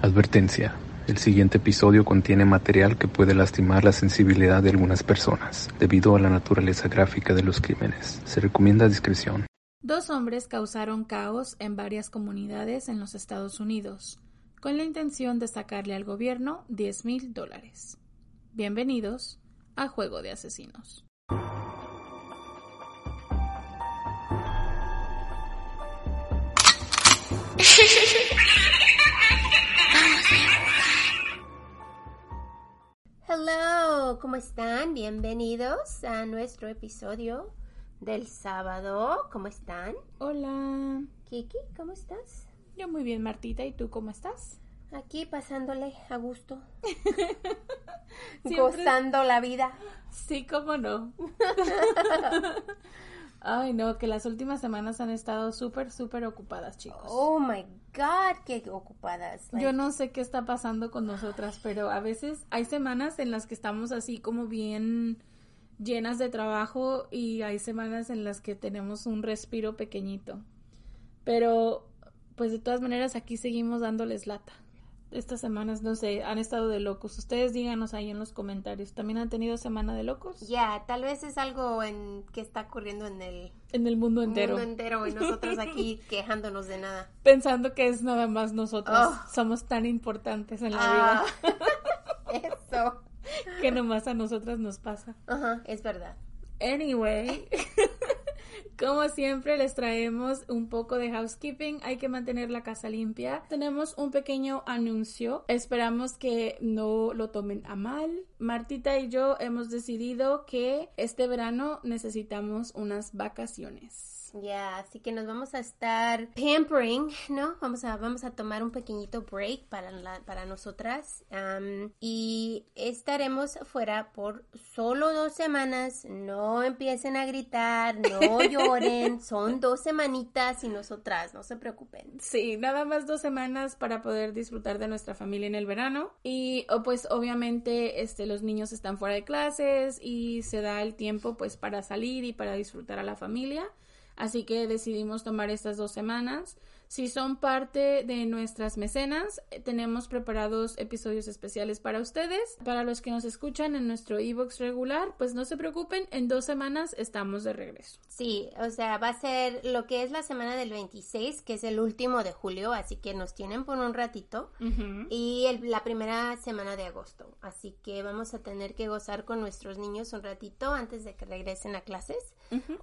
Advertencia. El siguiente episodio contiene material que puede lastimar la sensibilidad de algunas personas debido a la naturaleza gráfica de los crímenes. Se recomienda discreción. Dos hombres causaron caos en varias comunidades en los Estados Unidos, con la intención de sacarle al gobierno 10 mil dólares. Bienvenidos a Juego de Asesinos. Hello, ¿cómo están? Bienvenidos a nuestro episodio del sábado. ¿Cómo están? Hola. Kiki, ¿cómo estás? Yo muy bien, Martita. ¿Y tú cómo estás? Aquí pasándole a gusto. Siempre- Gozando la vida. Sí, cómo no. Ay, no, que las últimas semanas han estado súper, súper ocupadas, chicos. Oh my God, qué ocupadas. Yo no sé qué está pasando con nosotras, pero a veces hay semanas en las que estamos así como bien llenas de trabajo y hay semanas en las que tenemos un respiro pequeñito. Pero, pues de todas maneras aquí seguimos dándoles lata. Estas semanas, no sé, han estado de locos. Ustedes díganos ahí en los comentarios. ¿También han tenido semana de locos? Ya, tal vez es algo en que está ocurriendo en el En el mundo entero. mundo entero y nosotros aquí quejándonos de nada. Pensando que es nada más nosotros. Oh. Somos tan importantes en la Ah, vida eso. que nomás a nosotras nos pasa. Ajá, es verdad. Anyway, como siempre les traemos un poco de housekeeping, hay que mantener la casa limpia. Tenemos un pequeño anuncio, esperamos que no lo tomen a mal. Martita y yo hemos decidido que este verano necesitamos unas vacaciones. Ya, así que nos vamos a estar pampering, ¿no? Vamos a, vamos a tomar un pequeñito break para, la- para nosotras. am, y estaremos fuera por solo dos semanas. No empiecen a gritar, no lloren. Son dos semanitas y nosotras, no se preocupen. Sí, nada más dos semanas para poder disfrutar de nuestra familia en el verano. Y oh, pues obviamente este, los niños están fuera de clases y se da el tiempo pues para salir y para disfrutar a la familia. Así que decidimos tomar estas dos semanas. Si son parte de nuestras mecenas, eh, tenemos preparados episodios especiales para ustedes. Para los que nos escuchan en nuestro e-box regular, pues no se preocupen, en dos semanas estamos de regreso. Sí, o sea, va a ser lo que es la semana del 26, que es el último de julio, así que nos tienen por un ratito. y el- la primera semana de agosto. Así que vamos a tener que gozar con nuestros niños un ratito antes de que regresen a clases.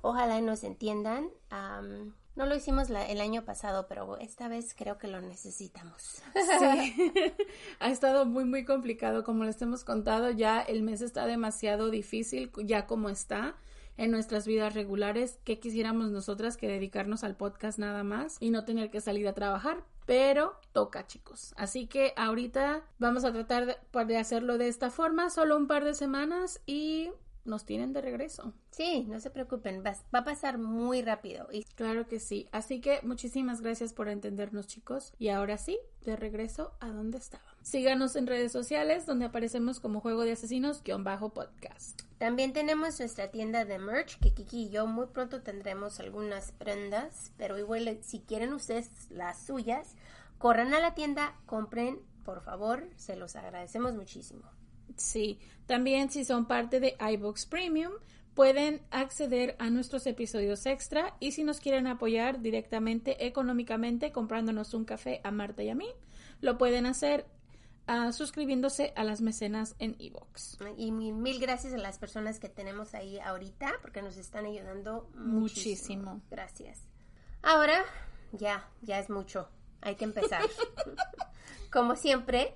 Ojalá y nos entiendan. Am, no lo hicimos la- el año pasado, pero esta vez creo que lo necesitamos. Sí, ha estado muy, muy complicado. Como les hemos contado, ya el mes está demasiado difícil, ya como está en nuestras vidas regulares. que quisiéramos nosotras que dedicarnos al podcast nada más y no tener que salir a trabajar? Pero toca, chicos. Así que ahorita vamos a tratar de, de hacerlo de esta forma, solo un par de semanas y nos tienen de regreso. Sí, no se preocupen, va, va a pasar muy rápido. Y Claro que sí. Así que muchísimas gracias por entendernos, chicos. Y ahora sí, de regreso a donde estábamos. Síganos en redes sociales donde aparecemos como Juego de Asesinos-podcast. también tenemos nuestra tienda de merch, que Kiki y yo muy pronto tendremos algunas prendas, pero igual si quieren ustedes las suyas, corran a la tienda, compren, por favor, se los agradecemos muchísimo. Sí, también si son parte de iBox Premium, pueden acceder a nuestros episodios extra y si nos quieren apoyar directamente económicamente comprándonos un café a Marta y a mí, lo pueden hacer ah, suscribiéndose a las mecenas en iBox. Y mil, mil gracias a las personas que tenemos ahí ahorita porque nos están ayudando Muchísimo. muchísimo. Gracias. Ahora, ya, ya es mucho. Hay que empezar. Como siempre,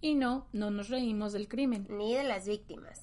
Y no, no nos reímos del crimen. Ni de las víctimas.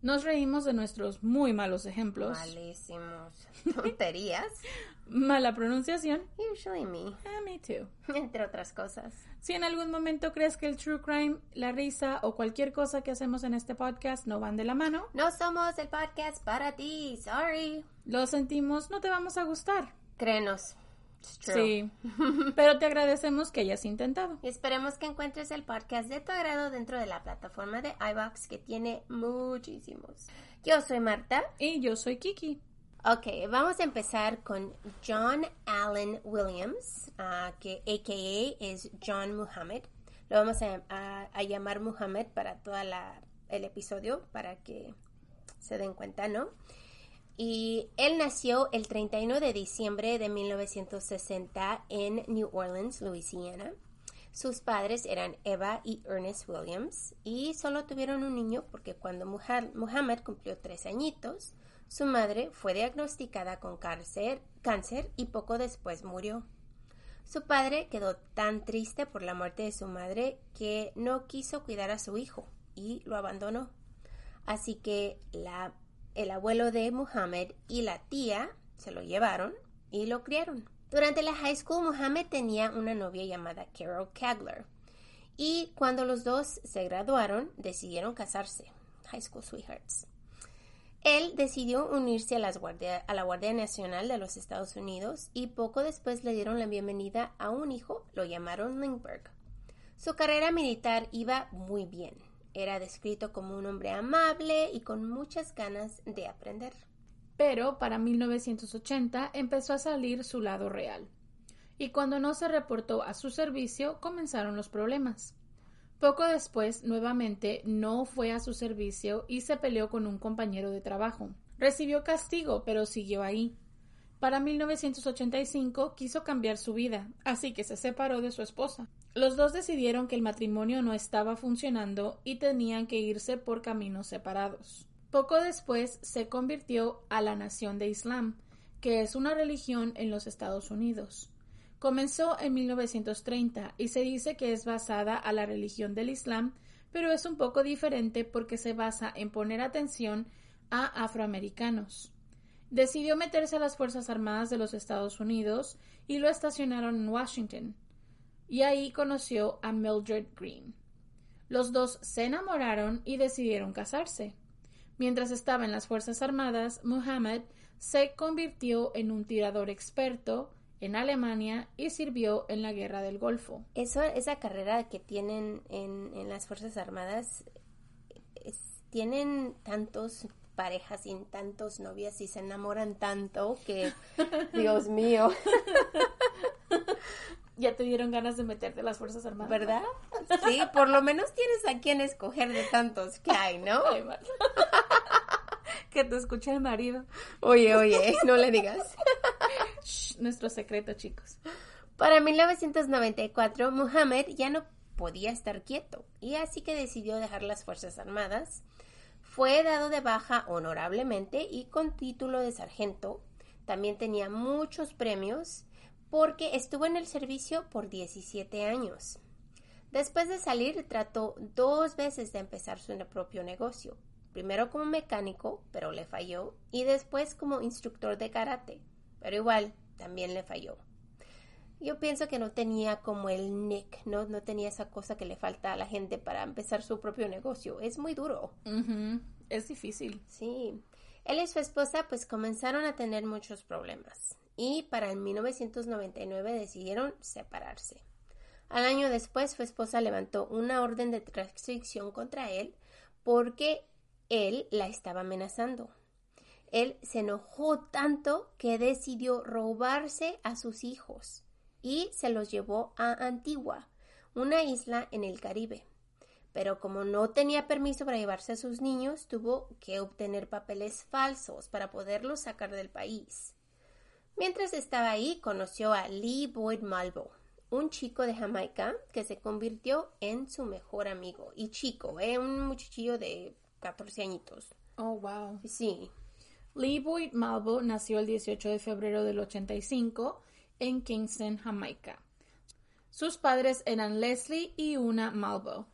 Nos reímos de nuestros muy malos ejemplos. Malísimos. Tonterías. Mala pronunciación. Usually me. Ah, me too. Entre otras cosas. Si en algún momento crees que el true crime, la risa o cualquier cosa que hacemos en este podcast no van de la mano, No somos el podcast para ti. Sorry. lo sentimos, no te vamos a gustar. Créenos. Sí. Pero te agradecemos que hayas intentado. Esperemos que encuentres el podcast de tu agrado dentro de la plataforma de iBox que tiene muchísimos. Yo soy Marta. Y yo soy Kiki. Ok, vamos a empezar con John Allen Williams, ah, que AKA es John Muhammad. Lo vamos a, a- a llamar Muhammad para todo el episodio, para que se den cuenta, ¿no? Y él nació el 31 de diciembre de 1960 en New Orleans, Louisiana. Sus padres eran Eva y Ernest Williams y solo tuvieron un niño porque cuando Muha- Muhammad cumplió tres añitos, su madre fue diagnosticada con cáncer, cáncer y poco después murió. Su padre quedó tan triste por la muerte de su madre que no quiso cuidar a su hijo y lo abandonó. Así que la- el abuelo de Muhammad y la tía se lo llevaron y lo criaron. Durante la high school, Muhammad tenía una novia llamada Carol Kagler. Y cuando los dos se graduaron, decidieron casarse. High school sweethearts. Él decidió unirse a, a la Guardia Nacional de los Estados Unidos y poco después le dieron la bienvenida a un hijo, lo llamaron Lindbergh. Su carrera militar iba muy bien. Era descrito como un hombre amable y con muchas ganas de aprender. Pero para 1980 empezó a salir su lado real. Y cuando no se reportó a su servicio, comenzaron los problemas. Poco después, nuevamente, no fue a su servicio y se peleó con un compañero de trabajo. Recibió castigo, pero siguió ahí. Para 1985 quiso cambiar su vida, así que se separó de su esposa. Los dos decidieron que el matrimonio no estaba funcionando y tenían que irse por caminos separados. Poco después se convirtió a la Nación de Islam, que es una religión en los Estados Unidos. Comenzó en 1930 y se dice que es basada a la religión del Islam, pero es un poco diferente porque se basa en poner atención a afroamericanos. Decidió meterse a las Fuerzas Armadas de los Estados Unidos y lo estacionaron en Washington. Y ahí conoció a Mildred Green. Los dos se enamoraron y decidieron casarse. Mientras estaba en las Fuerzas Armadas, Muhammad se convirtió en un tirador experto en Alemania y sirvió en la Guerra del Golfo. Eso, esa carrera que tienen en, en las Fuerzas Armadas, es- tienen tantos parejas y tantos novias y se enamoran tanto que, Dios mío, Ya te dieron ganas de meterte a las Fuerzas Armadas. ¿verdad? Sí, por lo menos tienes a quien escoger de tantos que hay, ¿no? Ay, que te escuche el marido. Oye, oye, no le digas. Shh, nuestro secreto, chicos. Para 1994, Muhammad ya no podía estar quieto y así que decidió dejar las Fuerzas Armadas. Fue dado de baja honorablemente y con título de sargento. También tenía muchos premios porque estuvo en el servicio por 17 años. Después de salir, trató dos veces de empezar su propio negocio. Primero como mecánico, pero le falló, y después como instructor de karate, pero igual también le falló. Yo pienso que no tenía como el nick, ¿no? No tenía esa cosa que le falta a la gente para empezar su propio negocio. Es muy duro. Es difícil. Sí. Él y su esposa pues comenzaron a tener muchos problemas y para el 1999 decidieron separarse. Al año después su esposa levantó una orden de restricción contra él porque él la estaba amenazando. Él se enojó tanto que decidió robarse a sus hijos y se los llevó a Antigua, una isla en el Caribe. pero como no tenía permiso para llevarse a sus niños, tuvo que obtener papeles falsos para poderlos sacar del país. Mientras estaba ahí, conoció a Lee Boyd Malvo, un chico de Jamaica que se convirtió en su mejor amigo. Y chico, ¿eh? un muchachillo de 14 añitos. Oh, wow. Sí. Lee Boyd Malvo nació el 18 de febrero del 85 en Kingston, Jamaica. Sus padres eran Leslie y una Malvo.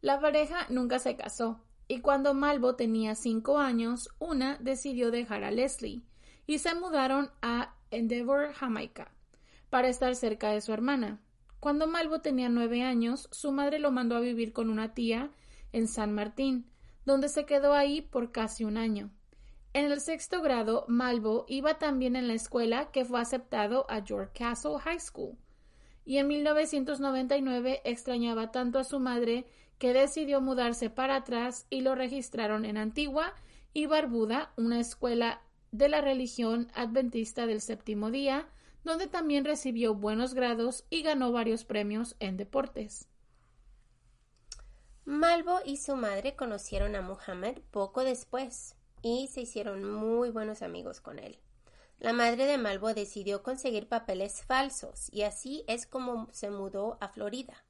La pareja nunca se casó, y cuando Malvo tenía cinco años, una decidió dejar a Leslie y se mudaron a Endeavour, Jamaica, para estar cerca de su hermana. Cuando Malvo tenía nueve años, su madre lo mandó a vivir con una tía en San Martín, donde se quedó ahí por casi un año. En el sexto grado, Malvo iba también en la escuela que fue aceptado a York Castle High School. Y en 1999 extrañaba tanto a su madre que decidió mudarse para atrás y lo registraron en Antigua y Barbuda, una escuela de la religión adventista del séptimo día, donde también recibió buenos grados y ganó varios premios en deportes. Malvo y su madre conocieron a Muhammad poco después y se hicieron muy buenos amigos con él. La madre de Malvo decidió conseguir papeles falsos y así es como se mudó a Florida.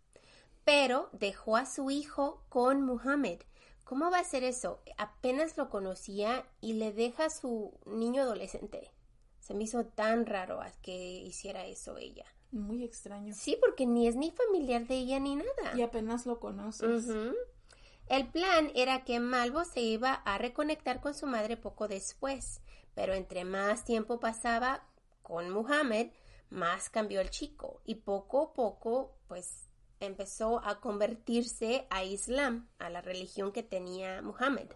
Pero dejó a su hijo con Muhammad ¿Cómo va a ser eso? Apenas lo conocía y le deja a su niño adolescente. Se me hizo tan raro que hiciera eso ella. Muy extraño. Sí, porque ni es ni familiar de ella ni nada. Y apenas lo conoces. El plan era que Malvo se iba a reconectar con su madre poco después, pero entre más tiempo pasaba con Muhammad, más cambió el chico y poco a poco, pues empezó a convertirse a Islam, a la religión que tenía Muhammad.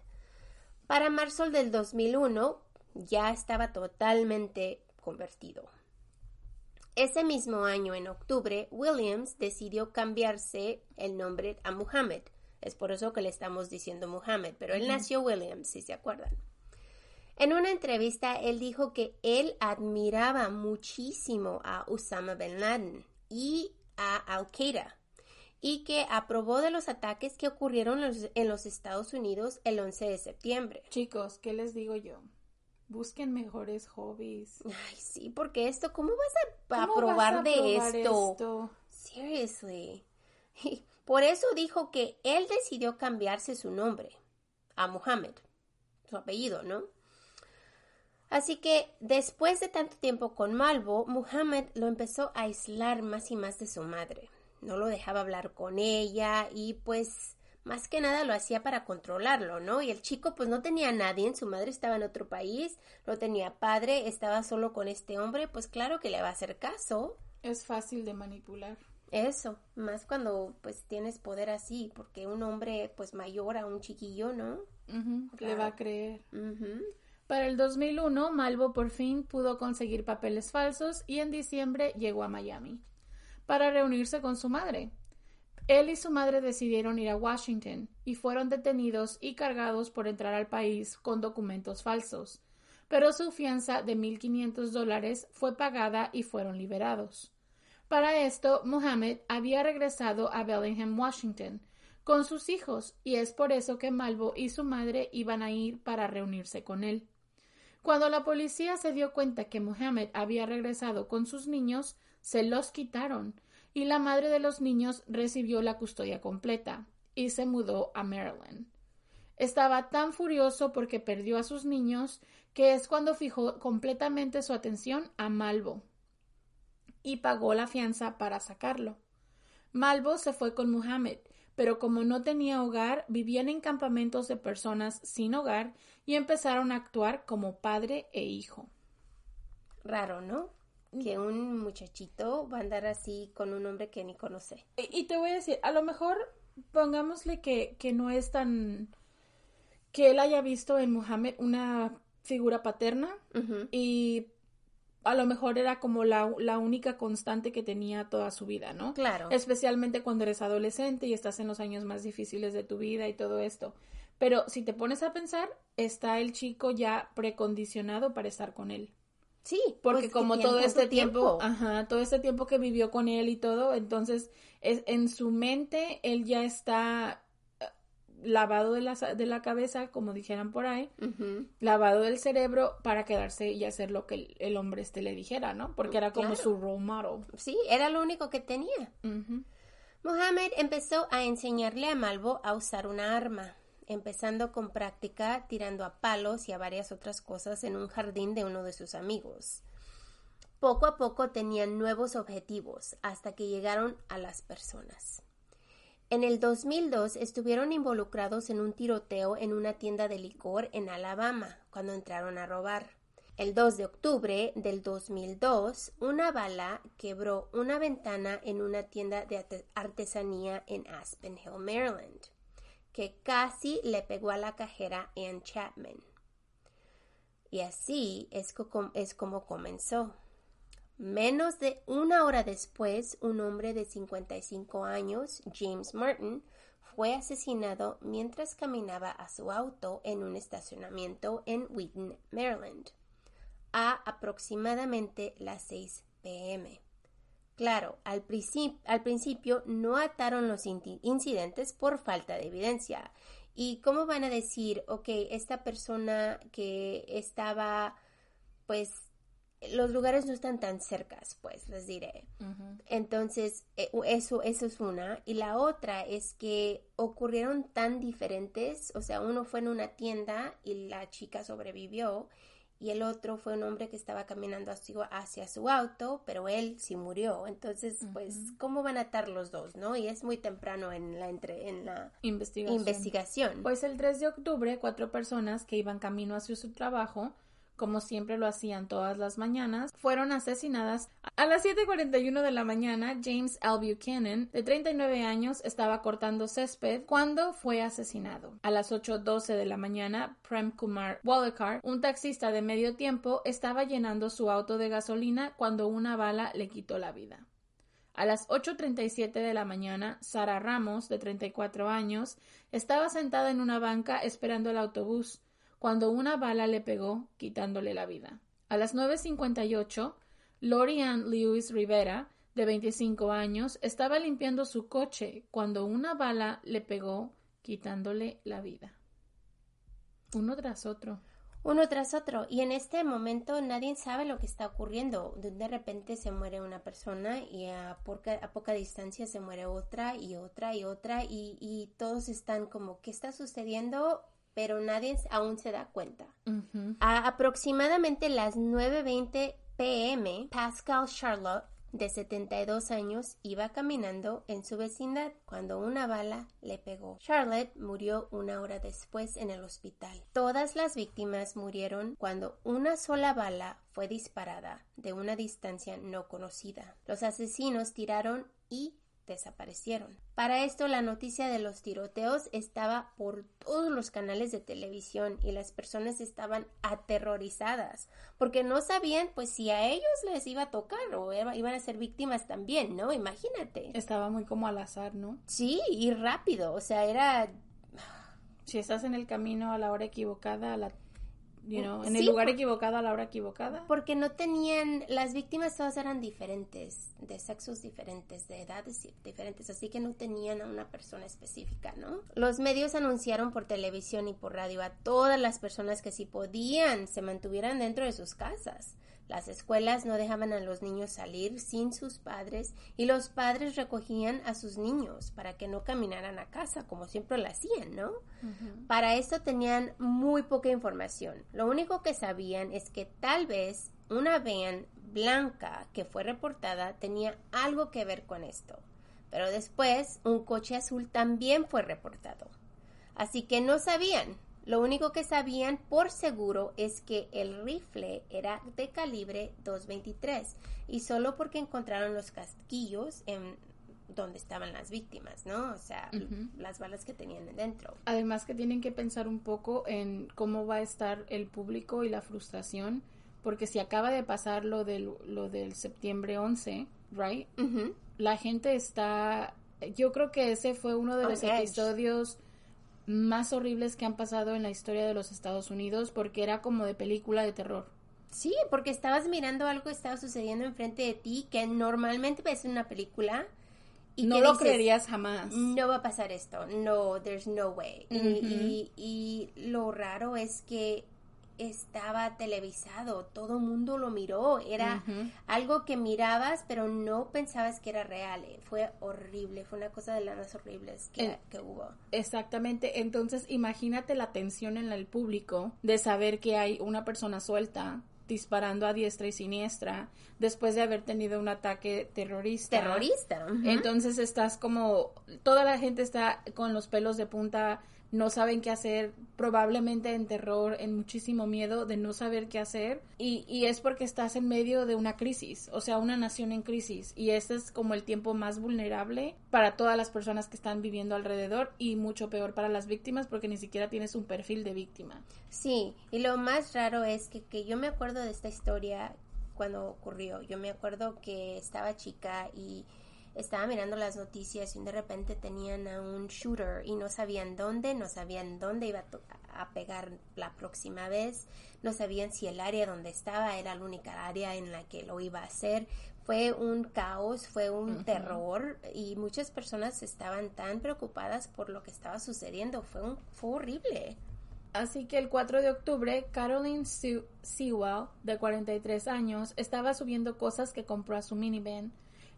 Para marzo del 2001 ya estaba totalmente convertido. Ese mismo año, en octubre, Williams decidió cambiarse el nombre a Muhammad. Es por eso que le estamos diciendo Muhammad, pero él nació Williams, si se acuerdan. En una entrevista, él dijo que él admiraba muchísimo a Osama bin Laden y a Al-Qaeda, y que aprobó de los ataques que ocurrieron en los Estados Unidos el 11 de septiembre. Chicos, ¿qué les digo yo? Busquen mejores hobbies. Ay, sí, porque esto, ¿cómo vas a aprobar de esto? esto? Seriously. Por eso dijo que él decidió cambiarse su nombre a Muhammad, su apellido, ¿no? Así que después de tanto tiempo con Malvo, Muhammad lo empezó a aislar más y más de su madre no lo dejaba hablar con ella y pues más que nada lo hacía para controlarlo, ¿no? Y el chico pues no tenía a nadie, su madre estaba en otro país, no tenía padre, estaba solo con este hombre, pues claro que le va a hacer caso. Es fácil de manipular. Eso, más cuando pues tienes poder así, porque un hombre pues mayor a un chiquillo, ¿no? Le va a creer. Para el 2001, Malvo por fin pudo conseguir papeles falsos y en diciembre llegó a Miami para reunirse con su madre. Él y su madre decidieron ir a Washington y fueron detenidos y cargados por entrar al país con documentos falsos, pero su fianza de 1.500 dólares fue pagada y fueron liberados. Para esto, Mohammed había regresado a Bellingham, Washington, con sus hijos, y es por eso que Malvo y su madre iban a ir para reunirse con él. Cuando la policía se dio cuenta que Mohammed había regresado con sus niños, se los quitaron y la madre de los niños recibió la custodia completa y se mudó a Maryland. Estaba tan furioso porque perdió a sus niños que es cuando fijó completamente su atención a Malvo y pagó la fianza para sacarlo. Malvo se fue con Muhammad, pero como no tenía hogar, vivían en campamentos de personas sin hogar y empezaron a actuar como padre e hijo. Raro, ¿no? Que un muchachito va a andar así con un hombre que ni conoce. Y, te voy a decir, a lo mejor pongámosle que, que no es tan que él haya visto en Mohammed una figura paterna y a lo mejor era como la, la, única constante que tenía toda su vida, ¿no? Claro. Especialmente cuando eres adolescente y estás en los años más difíciles de tu vida y todo esto. Pero si te pones a pensar, está el chico ya precondicionado para estar con él. Sí, porque pues, como todo este tiempo, ajá, todo este tiempo que vivió con él y todo, entonces es, en su mente él ya está lavado de la, de la cabeza, como dijeran por ahí, lavado del cerebro para quedarse y hacer lo que el, hombre este le dijera, ¿no? Porque era como su role model. Sí, era lo único que tenía. Mohammed empezó a enseñarle a Malvo a usar una arma, empezando con práctica tirando a palos y a varias otras cosas en un jardín de uno de sus amigos. Poco a poco tenían nuevos objetivos hasta que llegaron a las personas. En el 2002 estuvieron involucrados en un tiroteo en una tienda de licor en Alabama cuando entraron a robar. El 2 de octubre del 2002, una bala quebró una ventana en una tienda de artesanía en Aspen Hill, Maryland, casi le pegó a la cajera Ann Chapman. Y así es, es como comenzó. Menos de una hora después, un hombre de 55 años, James Martin, fue asesinado mientras caminaba a su auto en un estacionamiento en Wheaton, Maryland, a aproximadamente las 6 pm. Claro, al, al principio no ataron los incidentes por falta de evidencia. ¿Y cómo van a decir, ok, esta persona que estaba pues los lugares no están tan cercas, pues les diré. Entonces, eh, eso, eso es una. Y la otra es que ocurrieron tan diferentes, o sea, uno fue en una tienda y la chica sobrevivió y el otro fue un hombre que estaba caminando hacia, hacia su auto, pero él sí murió. Entonces, pues, ¿cómo van a atar los dos, no? Y es muy temprano en la, entre, en la investigación. investigación. Pues el 3 de octubre, cuatro personas que iban camino hacia su trabajo como siempre lo hacían todas las mañanas, fueron asesinadas. A las 7.41 de la mañana, James L. Buchanan, de 39 años, estaba cortando césped cuando fue asesinado. A las 8.12 de la mañana, Prem Kumar Walekar, un taxista de medio tiempo, estaba llenando su auto de gasolina cuando una bala le quitó la vida. A las 8.37 de la mañana, Sara Ramos, de 34 años, estaba sentada en una banca esperando el autobús cuando una bala le pegó, quitándole la vida. A las 9.58, Lorian Lewis Rivera, de 25 años, estaba limpiando su coche cuando una bala le pegó, quitándole la vida. Uno tras otro. Uno tras otro. Y en este momento nadie sabe lo que está ocurriendo. De repente se muere una persona y a poca, a poca distancia se muere otra y otra y otra y, y todos están como, ¿qué está sucediendo? Pero nadie aún se da cuenta. A aproximadamente las 9.20 pm, Pascal Charlotte, de 72 años, iba caminando en su vecindad cuando una bala le pegó. Charlotte murió una hora después en el hospital. Todas las víctimas murieron cuando una sola bala fue disparada de una distancia no conocida. Los asesinos tiraron y desaparecieron. Para esto la noticia de los tiroteos estaba por todos los canales de televisión y las personas estaban aterrorizadas porque no sabían pues si a ellos les iba a tocar o iban a ser víctimas también, ¿no? Imagínate. Estaba muy como al azar, ¿no? Sí, y rápido, o sea, era... Si estás en el camino a la hora equivocada, a la en el lugar equivocado a la hora equivocada. Porque no tenían, las víctimas todas eran diferentes, de sexos diferentes, de edades diferentes, así que no tenían a una persona específica, ¿no? Los medios anunciaron por televisión y por radio a todas las personas que si podían se mantuvieran dentro de sus casas. Las escuelas no dejaban a los niños salir sin sus padres y los padres recogían a sus niños para que no caminaran a casa como siempre lo hacían, ¿no? Para esto tenían muy poca información. Lo único que sabían es que tal vez una van blanca que fue reportada tenía algo que ver con esto. Pero después un coche azul también fue reportado. Así que no sabían, lo único que sabían por seguro es que el rifle era de calibre 223 y solo porque encontraron los casquillos en donde estaban las víctimas, ¿no? O sea, las balas que tenían dentro. Además que tienen que pensar un poco en cómo va a estar el público y la frustración, porque si acaba de pasar lo del, lo del septiembre 11, ¿right? La gente está... Yo creo que ese fue uno de los episodios más horribles que han pasado en la historia de los Estados Unidos porque era como de película de terror. Sí, porque estabas mirando algo que estaba sucediendo enfrente de ti que normalmente ves en una película no lo creerías jamás. No va a pasar esto. No, there's no way. y, y, lo raro es que estaba televisado, todo el mundo lo miró, era algo que mirabas pero no pensabas que era real, eh, fue horrible, fue una cosa de las más horribles que, eh, que hubo. Exactamente, entonces imagínate la tensión en el público de saber que hay una persona suelta disparando a diestra y siniestra después de haber tenido un ataque terrorista. Terrorista. Entonces estás como, toda la gente está con los pelos de punta no saben qué hacer, probablemente en terror, en muchísimo miedo de no saber qué hacer. Y, y, es porque estás en medio de una crisis, o sea, una nación en crisis. Y este es como el tiempo más vulnerable para todas las personas que están viviendo alrededor y mucho peor para las víctimas porque ni siquiera tienes un perfil de víctima. Sí, y lo más raro es que, que yo me acuerdo de esta historia cuando ocurrió, yo me acuerdo que estaba chica y estaba mirando las noticias y de repente tenían a un shooter y no sabían dónde, no sabían dónde iba a, pegar la próxima vez, no sabían si el área donde estaba era la única área en la que lo iba a hacer. Fue un caos, fue un terror y muchas personas estaban tan preocupadas por lo que estaba sucediendo. Fue, un, fue horrible. Así que el 4 de octubre, Caroline Sewell, de 43 años, estaba subiendo cosas que compró a su minivan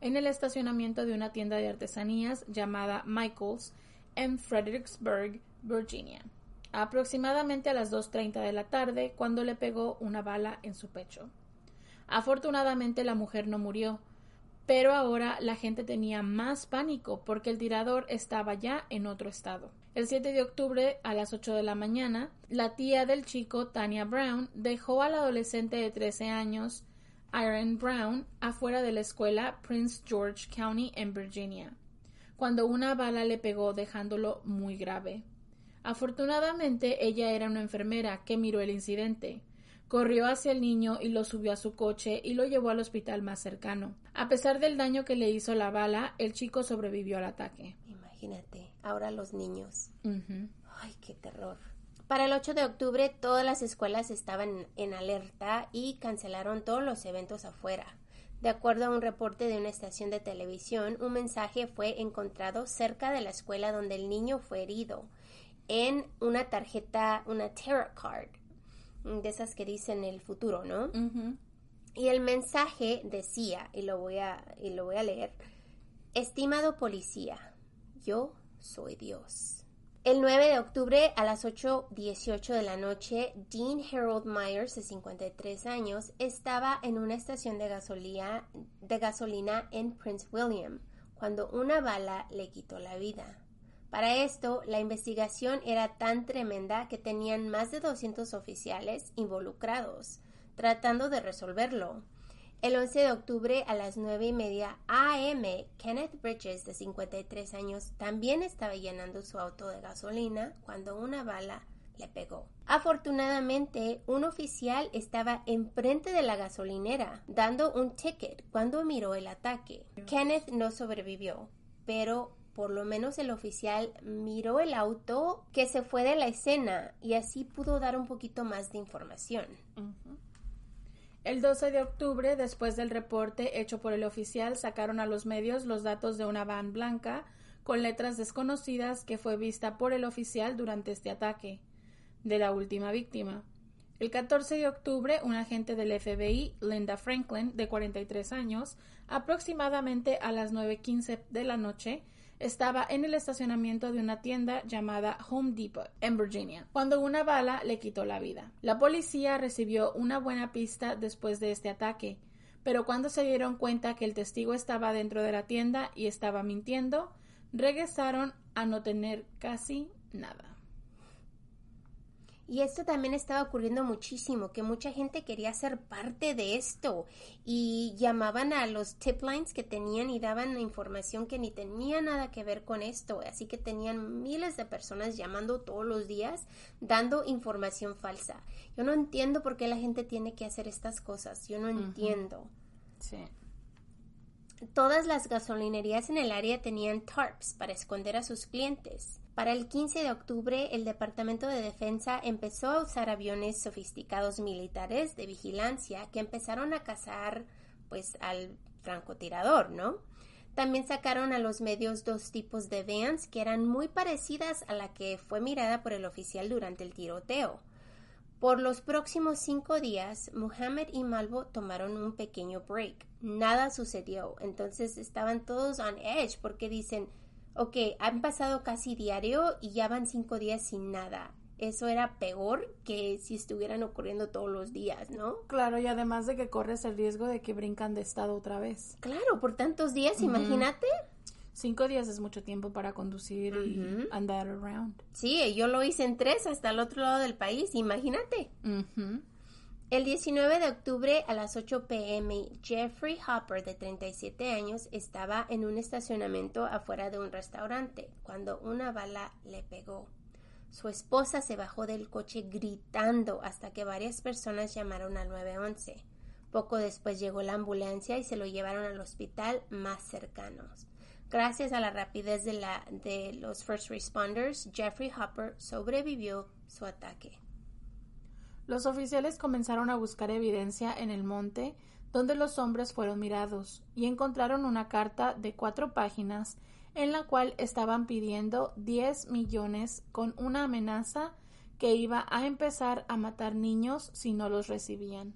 en el estacionamiento de una tienda de artesanías llamada Michaels en Fredericksburg, Virginia, aproximadamente a las 2.30 de la tarde cuando le pegó una bala en su pecho. Afortunadamente la mujer no murió, pero ahora la gente tenía más pánico porque el tirador estaba ya en otro estado. El 7 de octubre a las 8 de la mañana, la tía del chico, Tania Brown, dejó al adolescente de 13 años Aaron Brown afuera de la escuela Prince George County en Virginia, cuando una bala le pegó dejándolo muy grave. Afortunadamente ella era una enfermera que miró el incidente. Corrió hacia el niño y lo subió a su coche y lo llevó al hospital más cercano. A pesar del daño que le hizo la bala, el chico sobrevivió al ataque. Imagínate, ahora los niños. Ay, qué terror. Para el 8 de octubre todas las escuelas estaban en alerta y cancelaron todos los eventos afuera. De acuerdo a un reporte de una estación de televisión, un mensaje fue encontrado cerca de la escuela donde el niño fue herido en una tarjeta, una tarot card, de esas que dicen el futuro, ¿no? Y el mensaje decía, y lo voy a, y lo voy a leer, estimado policía, yo soy Dios. El 9 de octubre a las 8.18 de la noche, Dean Harold Myers, de 53 años, estaba en una estación de gasolina, de gasolina en Prince William cuando una bala le quitó la vida. Para esto, la investigación era tan tremenda que tenían más de 200 oficiales involucrados, tratando de resolverlo. El 11 de octubre a las 9 y media AM, Kenneth Bridges, de 53 años, también estaba llenando su auto de gasolina cuando una bala le pegó. Afortunadamente, un oficial estaba enfrente de la gasolinera dando un ticket cuando miró el ataque. Kenneth no sobrevivió, pero por lo menos el oficial miró el auto que se fue de la escena y así pudo dar un poquito más de información. El 12 de octubre, después del reporte hecho por el oficial, sacaron a los medios los datos de una van blanca con letras desconocidas que fue vista por el oficial durante este ataque de la última víctima. El 14 de octubre, un agente del FBI, Linda Franklin, de 43 años, aproximadamente a las 9.15 de la noche, estaba en el estacionamiento de una tienda llamada Home Depot en Virginia, cuando una bala le quitó la vida. La policía recibió una buena pista después de este ataque, pero cuando se dieron cuenta que el testigo estaba dentro de la tienda y estaba mintiendo, regresaron a no tener casi nada. Y esto también estaba ocurriendo muchísimo, que mucha gente quería ser parte de esto y llamaban a los tip lines que tenían y daban información que ni tenía nada que ver con esto. Así que tenían miles de personas llamando todos los días dando información falsa. Yo no entiendo por qué la gente tiene que hacer estas cosas. Yo no entiendo. Sí. Todas las gasolinerías en el área tenían tarps para esconder a sus clientes. Para el 15 de octubre, el Departamento de Defensa empezó a usar aviones sofisticados militares de vigilancia que empezaron a cazar pues al francotirador, ¿no? También sacaron a los medios dos tipos de vans que eran muy parecidas a la que fue mirada por el oficial durante el tiroteo. Por los próximos cinco días, Muhammad y Malvo tomaron un pequeño break. Nada sucedió, entonces estaban todos on edge porque dicen, ok, han pasado casi diario y ya van cinco días sin nada. Eso era peor que si estuvieran ocurriendo todos los días, ¿no? Claro, y además de que corres el riesgo de que brincan de estado otra vez. Claro, por tantos días, imagínate. Cinco días es mucho tiempo para conducir y andar around. Sí, yo lo hice en tres hasta el otro lado del país, imagínate. El 19 de octubre a las 8 pm, Jeffrey Hopper, de 37 años, estaba en un estacionamiento afuera de un restaurante cuando una bala le pegó. Su esposa se bajó del coche gritando hasta que varias personas llamaron al 911. Poco después llegó la ambulancia y se lo llevaron al hospital más cercanos. Gracias a la rapidez de, de los first responders, Jeffrey Hopper sobrevivió su ataque. Los oficiales comenzaron a buscar evidencia en el monte donde los hombres fueron mirados y encontraron una carta de cuatro páginas en la cual estaban pidiendo 10 millones con una amenaza que iba a empezar a matar niños si no los recibían.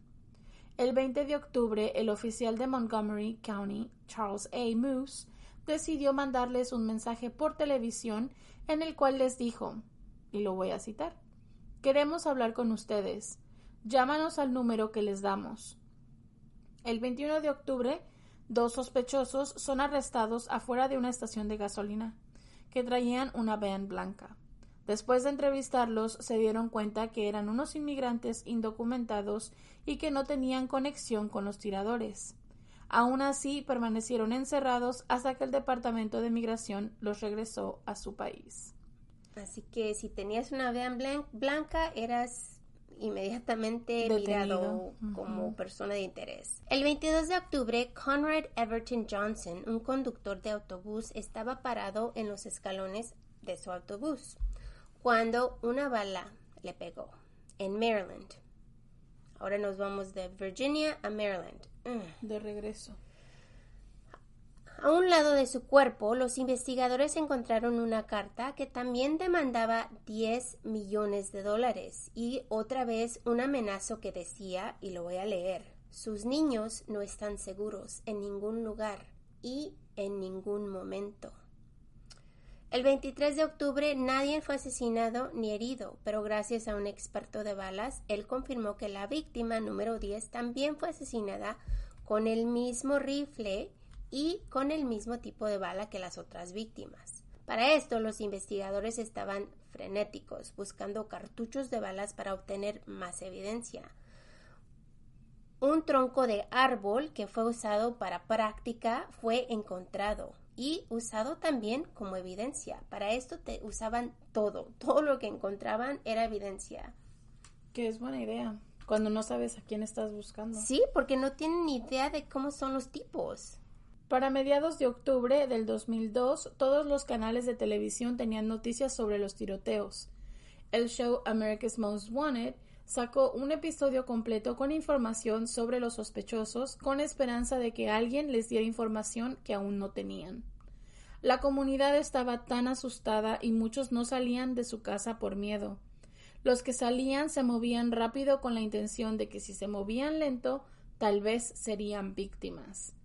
El 20 de octubre, el oficial de Montgomery County, Charles A. Moose, decidió mandarles un mensaje por televisión en el cual les dijo, y lo voy a citar, Queremos hablar con ustedes. Llámanos al número que les damos. El 21 de octubre, dos sospechosos son arrestados afuera de una estación de gasolina, que traían una van blanca. Después de entrevistarlos, se dieron cuenta que eran unos inmigrantes indocumentados y que no tenían conexión con los tiradores. Aún así, permanecieron encerrados hasta que el Departamento de Migración los regresó a su país. Así que si tenías una vean blanca, eras inmediatamente mirado como persona de interés. El 22 de octubre, Conrad Everton Johnson, un conductor de autobús, estaba parado en los escalones de su autobús cuando una bala le pegó en Maryland. Ahora nos vamos de Virginia a Maryland. De regreso. A un lado de su cuerpo, los investigadores encontraron una carta que también demandaba 10 millones de dólares y otra vez un amenazo que decía, y lo voy a leer, sus niños no están seguros en ningún lugar y en ningún momento. El 23 de octubre nadie fue asesinado ni herido, pero gracias a un experto de balas, él confirmó que la víctima número 10 también fue asesinada con el mismo rifle y con el mismo tipo de bala que las otras víctimas. Para esto, los investigadores estaban frenéticos, buscando cartuchos de balas para obtener más evidencia. Un tronco de árbol que fue usado para práctica fue encontrado y usado también como evidencia. Para esto te usaban todo, todo lo que encontraban era evidencia. Que es buena idea, cuando no sabes a quién estás buscando. Sí, porque no tienen ni idea de cómo son los tipos. Para mediados de octubre del 2002, todos los canales de televisión tenían noticias sobre los tiroteos. El show America's Most Wanted sacó un episodio completo con información sobre los sospechosos con esperanza de que alguien les diera información que aún no tenían. La comunidad estaba tan asustada y muchos no salían de su casa por miedo. Los que salían se movían rápido con la intención de que si se movían lento, tal vez serían víctimas.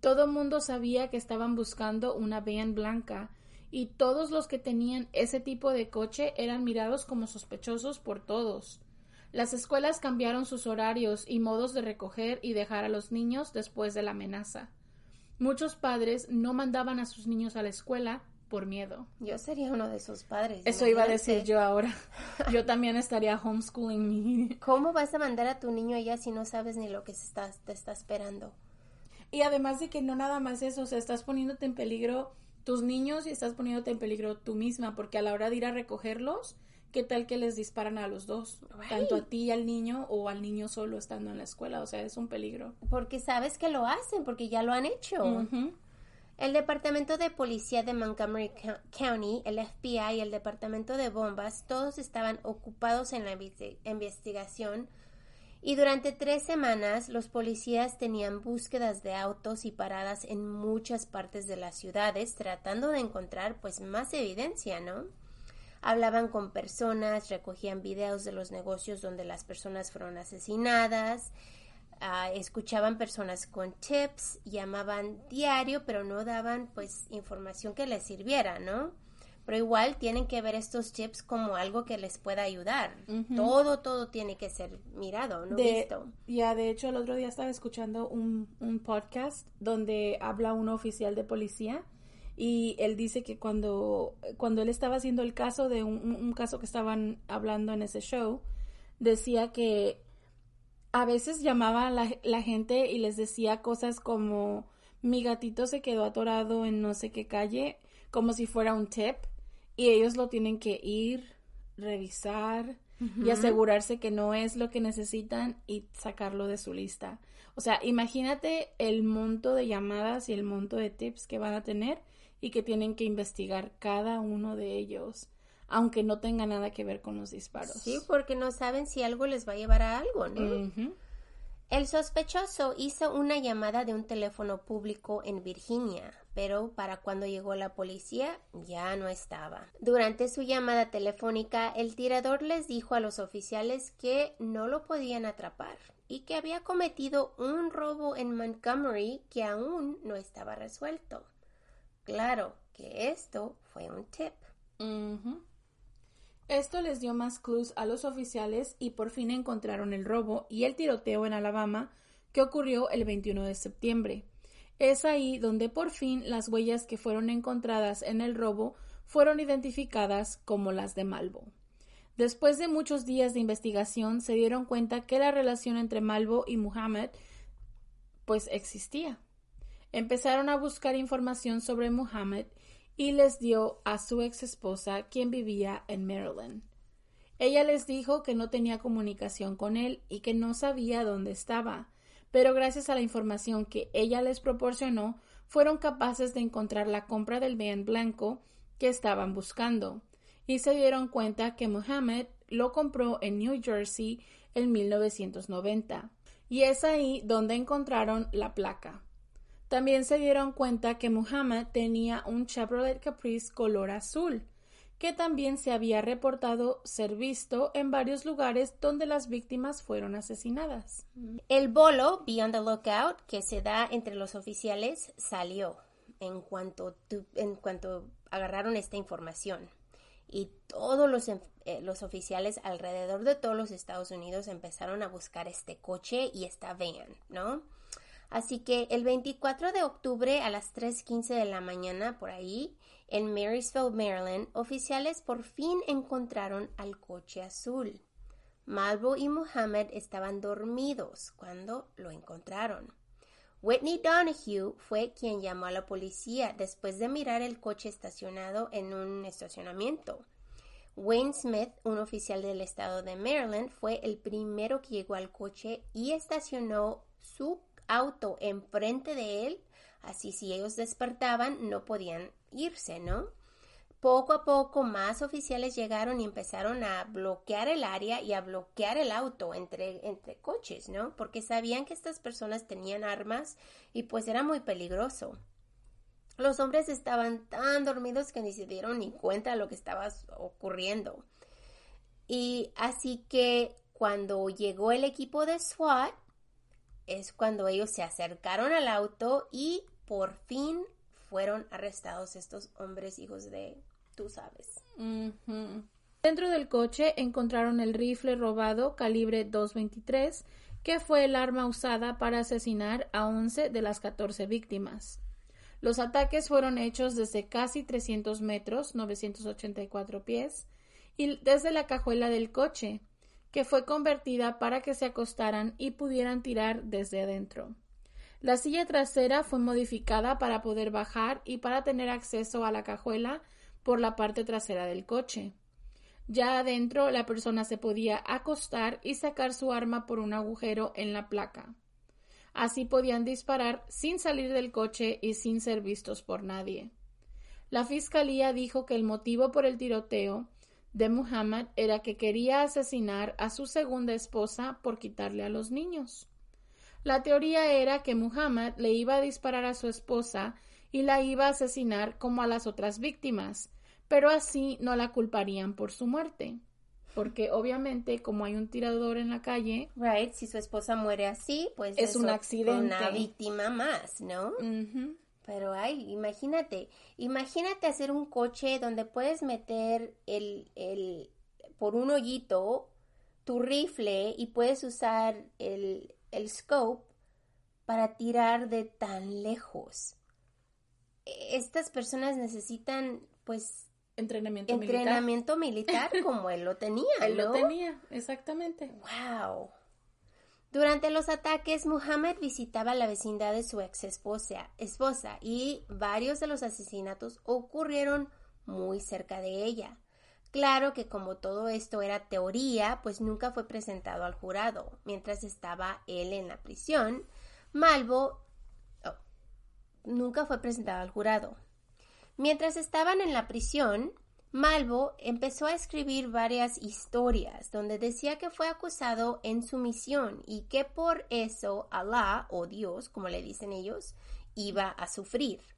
Todo mundo sabía que estaban buscando una van blanca y todos los que tenían ese tipo de coche eran mirados como sospechosos por todos. Las escuelas cambiaron sus horarios y modos de recoger y dejar a los niños después de la amenaza. Muchos padres no mandaban a sus niños a la escuela por miedo. Yo sería uno de esos padres. Eso iba a decir yo ahora. Yo también estaría homeschooling. ¿Cómo vas a mandar a tu niño allá si no sabes ni lo que está, te está esperando? Y además de que no nada más eso, o sea, estás poniéndote en peligro tus niños y estás poniéndote en peligro tú misma, porque a la hora de ir a recogerlos, ¿qué tal que les disparan a los dos? Tanto a ti y al niño o al niño solo estando en la escuela, o sea, es un peligro. Porque sabes que lo hacen, porque ya lo han hecho. El Departamento de Policía de Montgomery County, el FBI y el Departamento de Bombas, todos estaban ocupados en la investigación Y durante tres semanas los policías tenían búsquedas de autos y paradas en muchas partes de las ciudades tratando de encontrar pues más evidencia, ¿no? Hablaban con personas, recogían videos de los negocios donde las personas fueron asesinadas, uh, escuchaban personas con tips, llamaban diario, pero no daban pues información que les sirviera, ¿no? Pero igual tienen que ver estos tips como algo que les pueda ayudar. Todo, todo tiene que ser mirado, ¿no? De, Ya, de hecho, el otro día estaba escuchando un, un podcast donde habla un oficial de policía y él dice que cuando, cuando él estaba haciendo el caso de un, un caso que estaban hablando en ese show, decía que a veces llamaba a la, la, gente y les decía cosas como mi gatito se quedó atorado en no sé qué calle, como si fuera un tip, y ellos lo tienen que ir, revisar y asegurarse que no es lo que necesitan y sacarlo de su lista. O sea, imagínate el monto de llamadas y el monto de tips que van a tener y que tienen que investigar cada uno de ellos aunque no tenga nada que ver con los disparos. Sí, porque no saben si algo les va a llevar a algo, ¿no? El sospechoso hizo una llamada de un teléfono público en Virginia, pero para cuando llegó la policía ya no estaba. Durante su llamada telefónica, el tirador les dijo a los oficiales que no lo podían atrapar y que había cometido un robo en Montgomery que aún no estaba resuelto. Claro que esto fue un tip. Esto les dio más clues a los oficiales y por fin encontraron el robo y el tiroteo en Alabama que ocurrió el 21 de septiembre. Es ahí donde por fin las huellas que fueron encontradas en el robo fueron identificadas como las de Malvo. Después de muchos días de investigación se dieron cuenta que la relación entre Malvo y Muhammad pues existía. Empezaron a buscar información sobre Muhammad y les dio a su ex esposa, quien vivía en Maryland. Ella les dijo que no tenía comunicación con él y que no sabía dónde estaba, pero gracias a la información que ella les proporcionó, fueron capaces de encontrar la compra del bien blanco que estaban buscando, y se dieron cuenta que Mohammed lo compró en New Jersey en 1990, y es ahí donde encontraron la placa. También se dieron cuenta que Muhammad tenía un Chevrolet Caprice color azul, que también se había reportado ser visto en varios lugares donde las víctimas fueron asesinadas. El bolo Beyond the Lookout que se da entre los oficiales salió en cuanto, en cuanto agarraron esta información y todos los, eh, los, oficiales alrededor de todos los Estados Unidos empezaron a buscar este coche y esta van, ¿no? Así que el 24 de octubre a las 3.15 de la mañana, por ahí, en Marysville, Maryland, oficiales por fin encontraron al coche azul. Malvo y Muhammad estaban dormidos cuando lo encontraron. Whitney Donahue fue quien llamó a la policía después de mirar el coche estacionado en un estacionamiento. Wayne Smith, un oficial del estado de Maryland, fue el primero que llegó al coche y estacionó su auto enfrente de él, así si ellos despertaban no podían irse, ¿no? Poco a poco más oficiales llegaron y empezaron a bloquear el área y a bloquear el auto entre, entre coches, ¿no? Porque sabían que estas personas tenían armas y pues era muy peligroso. Los hombres estaban tan dormidos que ni se dieron ni cuenta de lo que estaba ocurriendo. Y así que cuando llegó el equipo de SWAT, es cuando ellos se acercaron al auto y por fin fueron arrestados estos hombres hijos de, tú sabes. Dentro del coche encontraron el rifle robado calibre 223, que fue el arma usada para asesinar a 11 de las 14 víctimas. Los ataques fueron hechos desde casi 300 metros, 984 pies, y desde la cajuela del coche, que fue convertida para que se acostaran y pudieran tirar desde adentro. La silla trasera fue modificada para poder bajar y para tener acceso a la cajuela por la parte trasera del coche. Ya adentro la persona se podía acostar y sacar su arma por un agujero en la placa. Así podían disparar sin salir del coche y sin ser vistos por nadie. La fiscalía dijo que el motivo por el tiroteo de Muhammad era que quería asesinar a su segunda esposa por quitarle a los niños. La teoría era que Muhammad le iba a disparar a su esposa y la iba a asesinar como a las otras víctimas, pero así no la culparían por su muerte. Porque obviamente, como hay un tirador en la calle. Right, si su esposa muere así, pues es, un accidente. Una víctima más, ¿no? Pero ay, imagínate, imagínate hacer un coche donde puedes meter el, el, por un hoyito tu rifle y puedes usar el, el scope para tirar de tan lejos. Estas personas necesitan, pues, entrenamiento, entrenamiento militar. como él lo tenía. él lo tenía, exactamente. Wow. Durante los ataques, Muhammad visitaba la vecindad de su ex esposa, esposa y varios de los asesinatos ocurrieron muy cerca de ella. Claro que como todo esto era teoría, pues nunca fue presentado al jurado. Mientras estaba él en la prisión, Malvo oh, nunca fue presentado al jurado. Mientras estaban en la prisión, Malvo empezó a escribir varias historias donde decía que fue acusado en su misión y que por eso Allah o Dios, como le dicen ellos, iba a sufrir.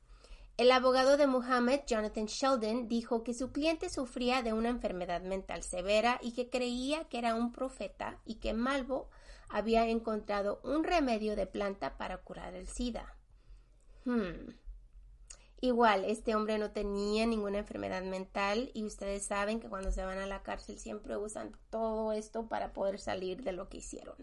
El abogado de Muhammad, Jonathan Sheldon, dijo que su cliente sufría de una enfermedad mental severa y que creía que era un profeta y que Malvo había encontrado un remedio de planta para curar el SIDA. Hmm. Igual, este hombre no tenía ninguna enfermedad mental y ustedes saben que cuando se van a la cárcel siempre usan todo esto para poder salir de lo que hicieron.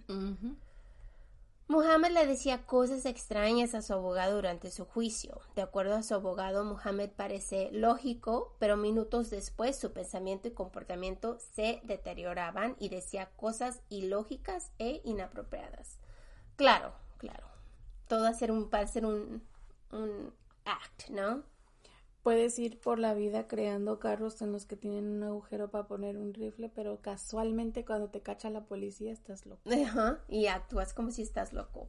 Muhammad le decía cosas extrañas a su abogado durante su juicio. De acuerdo a su abogado, Muhammad parece lógico, pero minutos después su pensamiento y comportamiento se deterioraban y decía cosas ilógicas e inapropiadas. Claro, claro. Todo hacer un, para ser un, un act, ¿no? Puedes ir por la vida creando carros en los que tienen un agujero para poner un rifle, pero casualmente cuando te cacha la policía estás loco. Ajá, y actúas como si estás loco.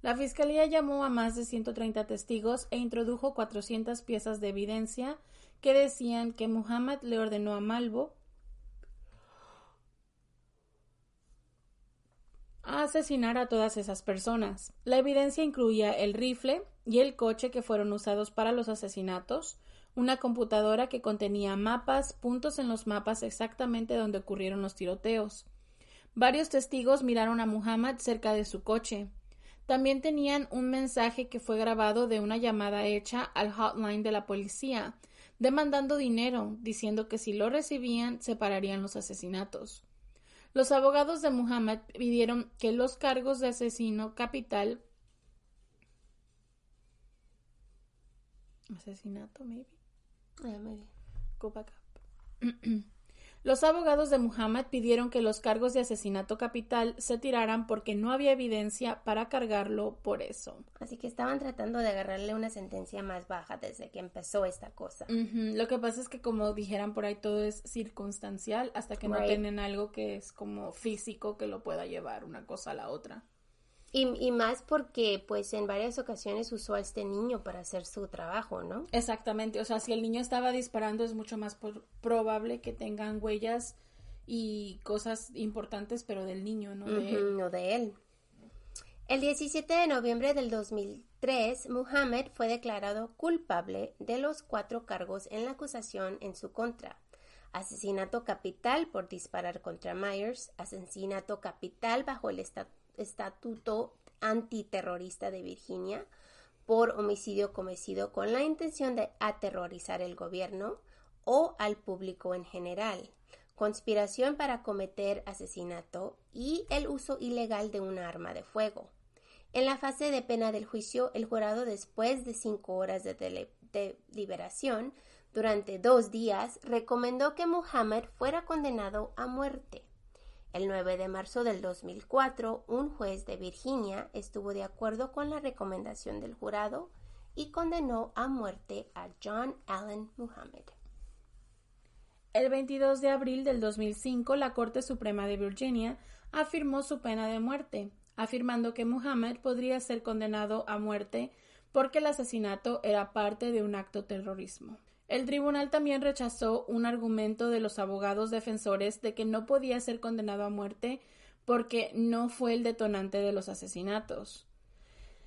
La fiscalía llamó a más de 130 testigos e introdujo 400 piezas de evidencia que decían que Muhammad le ordenó a Malvo a asesinar a todas esas personas. La evidencia incluía el rifle y el coche que fueron usados para los asesinatos, una computadora que contenía mapas, puntos en los mapas exactamente donde ocurrieron los tiroteos. Varios testigos miraron a Muhammad cerca de su coche. También tenían un mensaje que fue grabado de una llamada hecha al hotline de la policía, demandando dinero, diciendo que si lo recibían separarían los asesinatos. Los abogados de Muhammad pidieron que los cargos de asesino capital asesinato maybe, Go back up. Los abogados de Muhammad pidieron que los cargos de asesinato capital se tiraran porque no había evidencia para cargarlo por eso. Así que estaban tratando de agarrarle una sentencia más baja desde que empezó esta cosa. Lo que pasa es que como dijeran por ahí todo es circunstancial hasta que no tienen algo que es como físico que lo pueda llevar una cosa a la otra. Y, y, más porque, pues, en varias ocasiones usó a este niño para hacer su trabajo, ¿no? Exactamente. O sea, si el niño estaba disparando, es mucho más probable que tengan huellas y cosas importantes, pero del niño, no de él. No de él. El 17 de noviembre del 2003, Muhammad fue declarado culpable de los cuatro cargos en la acusación en su contra. Asesinato capital por disparar contra Myers, asesinato capital bajo el estatuto Estatuto Antiterrorista de Virginia por homicidio cometido con la intención de aterrorizar el gobierno o al público en general, conspiración para cometer asesinato y el uso ilegal de un arma de fuego. En la fase de pena del juicio, el jurado, después de cinco horas de, deliberación durante dos días, recomendó que Muhammad fuera condenado a muerte. El 9 de marzo del 2004, un juez de Virginia estuvo de acuerdo con la recomendación del jurado y condenó a muerte a John Allen Muhammad. El 22 de abril del 2005, la Corte Suprema de Virginia afirmó su pena de muerte, afirmando que Muhammad podría ser condenado a muerte porque el asesinato era parte de un acto terrorismo. El tribunal también rechazó un argumento de los abogados defensores de que no podía ser condenado a muerte porque no fue el detonante de los asesinatos.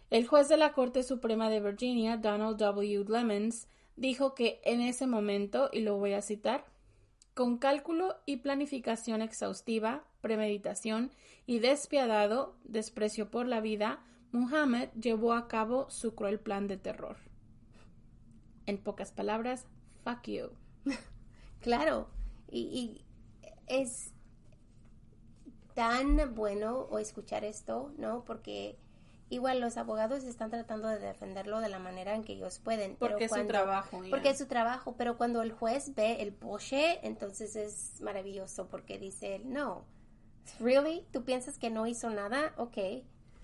El juez de la Corte Suprema de Virginia, Donald W. Lemons, dijo que en ese momento, y lo voy a citar, con cálculo y planificación exhaustiva, premeditación y despiadado desprecio por la vida, Muhammad llevó a cabo su cruel plan de terror. En pocas palabras, fuck you. Claro, y, es tan bueno escuchar esto, ¿no? Porque igual los abogados están tratando de defenderlo de la manera en que ellos pueden. Porque es su trabajo. Porque es su trabajo, pero cuando el juez ve el poche, entonces es maravilloso porque dice, no, ¿really? ¿Tú piensas que no hizo nada? Ok.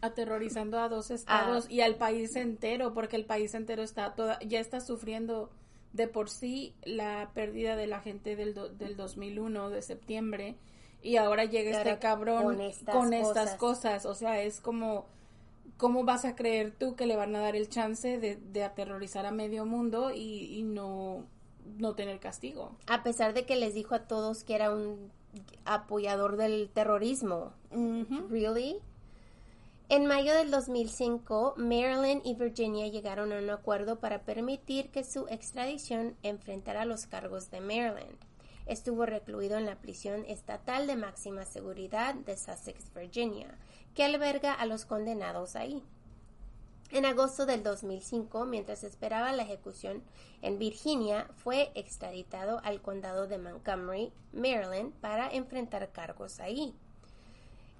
Aterrorizando a dos estados ah. y al país entero, porque el país entero está toda, ya está sufriendo de por sí la pérdida de la gente del, del 2001 de septiembre y ahora llega este cabrón con estas, cosas. O sea, es como, ¿cómo vas a creer tú que le van a dar el chance de, aterrorizar a medio mundo y, no, no tener castigo? A pesar de que les dijo a todos que era un apoyador del terrorismo. ¿Really? En mayo del 2005, Maryland y Virginia llegaron a un acuerdo para permitir que su extradición enfrentara los cargos de Maryland. Estuvo recluido en la prisión estatal de máxima seguridad de Sussex, Virginia, que alberga a los condenados ahí. En agosto del 2005, mientras esperaba la ejecución en Virginia, fue extraditado al condado de Montgomery, Maryland, para enfrentar cargos ahí.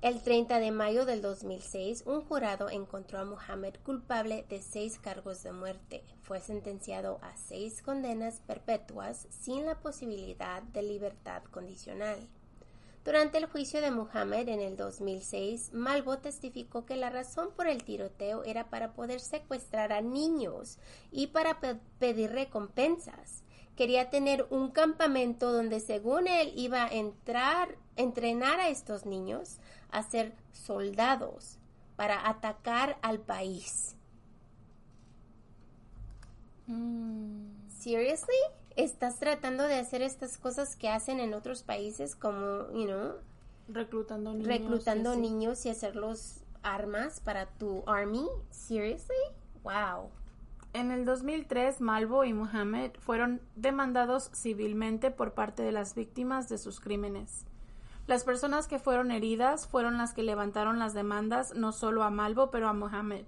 El 30 de mayo del 2006, un jurado encontró a Mohammed culpable de seis cargos de muerte. Fue sentenciado a seis condenas perpetuas sin la posibilidad de libertad condicional. Durante el juicio de Mohammed en el 2006, Malvo testificó que la razón por el tiroteo era para poder secuestrar a niños y para pedir recompensas quería tener un campamento donde según él iba a entrar, entrenar a estos niños a ser soldados para atacar al país. Mm. Seriously? ¿Estás tratando de hacer estas cosas que hacen en otros países como, you know, reclutando niños, reclutando niños y hacerlos armas para tu army? Seriously? Wow. En el 2003, Malvo y Muhammad fueron demandados civilmente por parte de las víctimas de sus crímenes. Las personas que fueron heridas fueron las que levantaron las demandas no solo a Malvo, pero a Muhammad,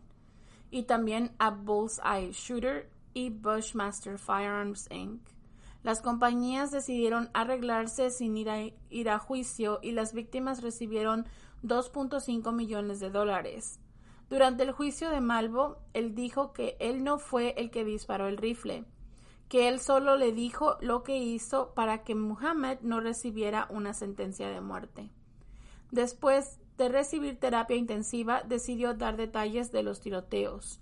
y también a Bullseye Shooter y Bushmaster Firearms Inc. Las compañías decidieron arreglarse sin ir a, ir a juicio y las víctimas recibieron 2.5 millones de dólares. Durante el juicio de Malvo, él dijo que él no fue el que disparó el rifle, que él solo le dijo lo que hizo para que Muhammad no recibiera una sentencia de muerte. Después de recibir terapia intensiva, decidió dar detalles de los tiroteos.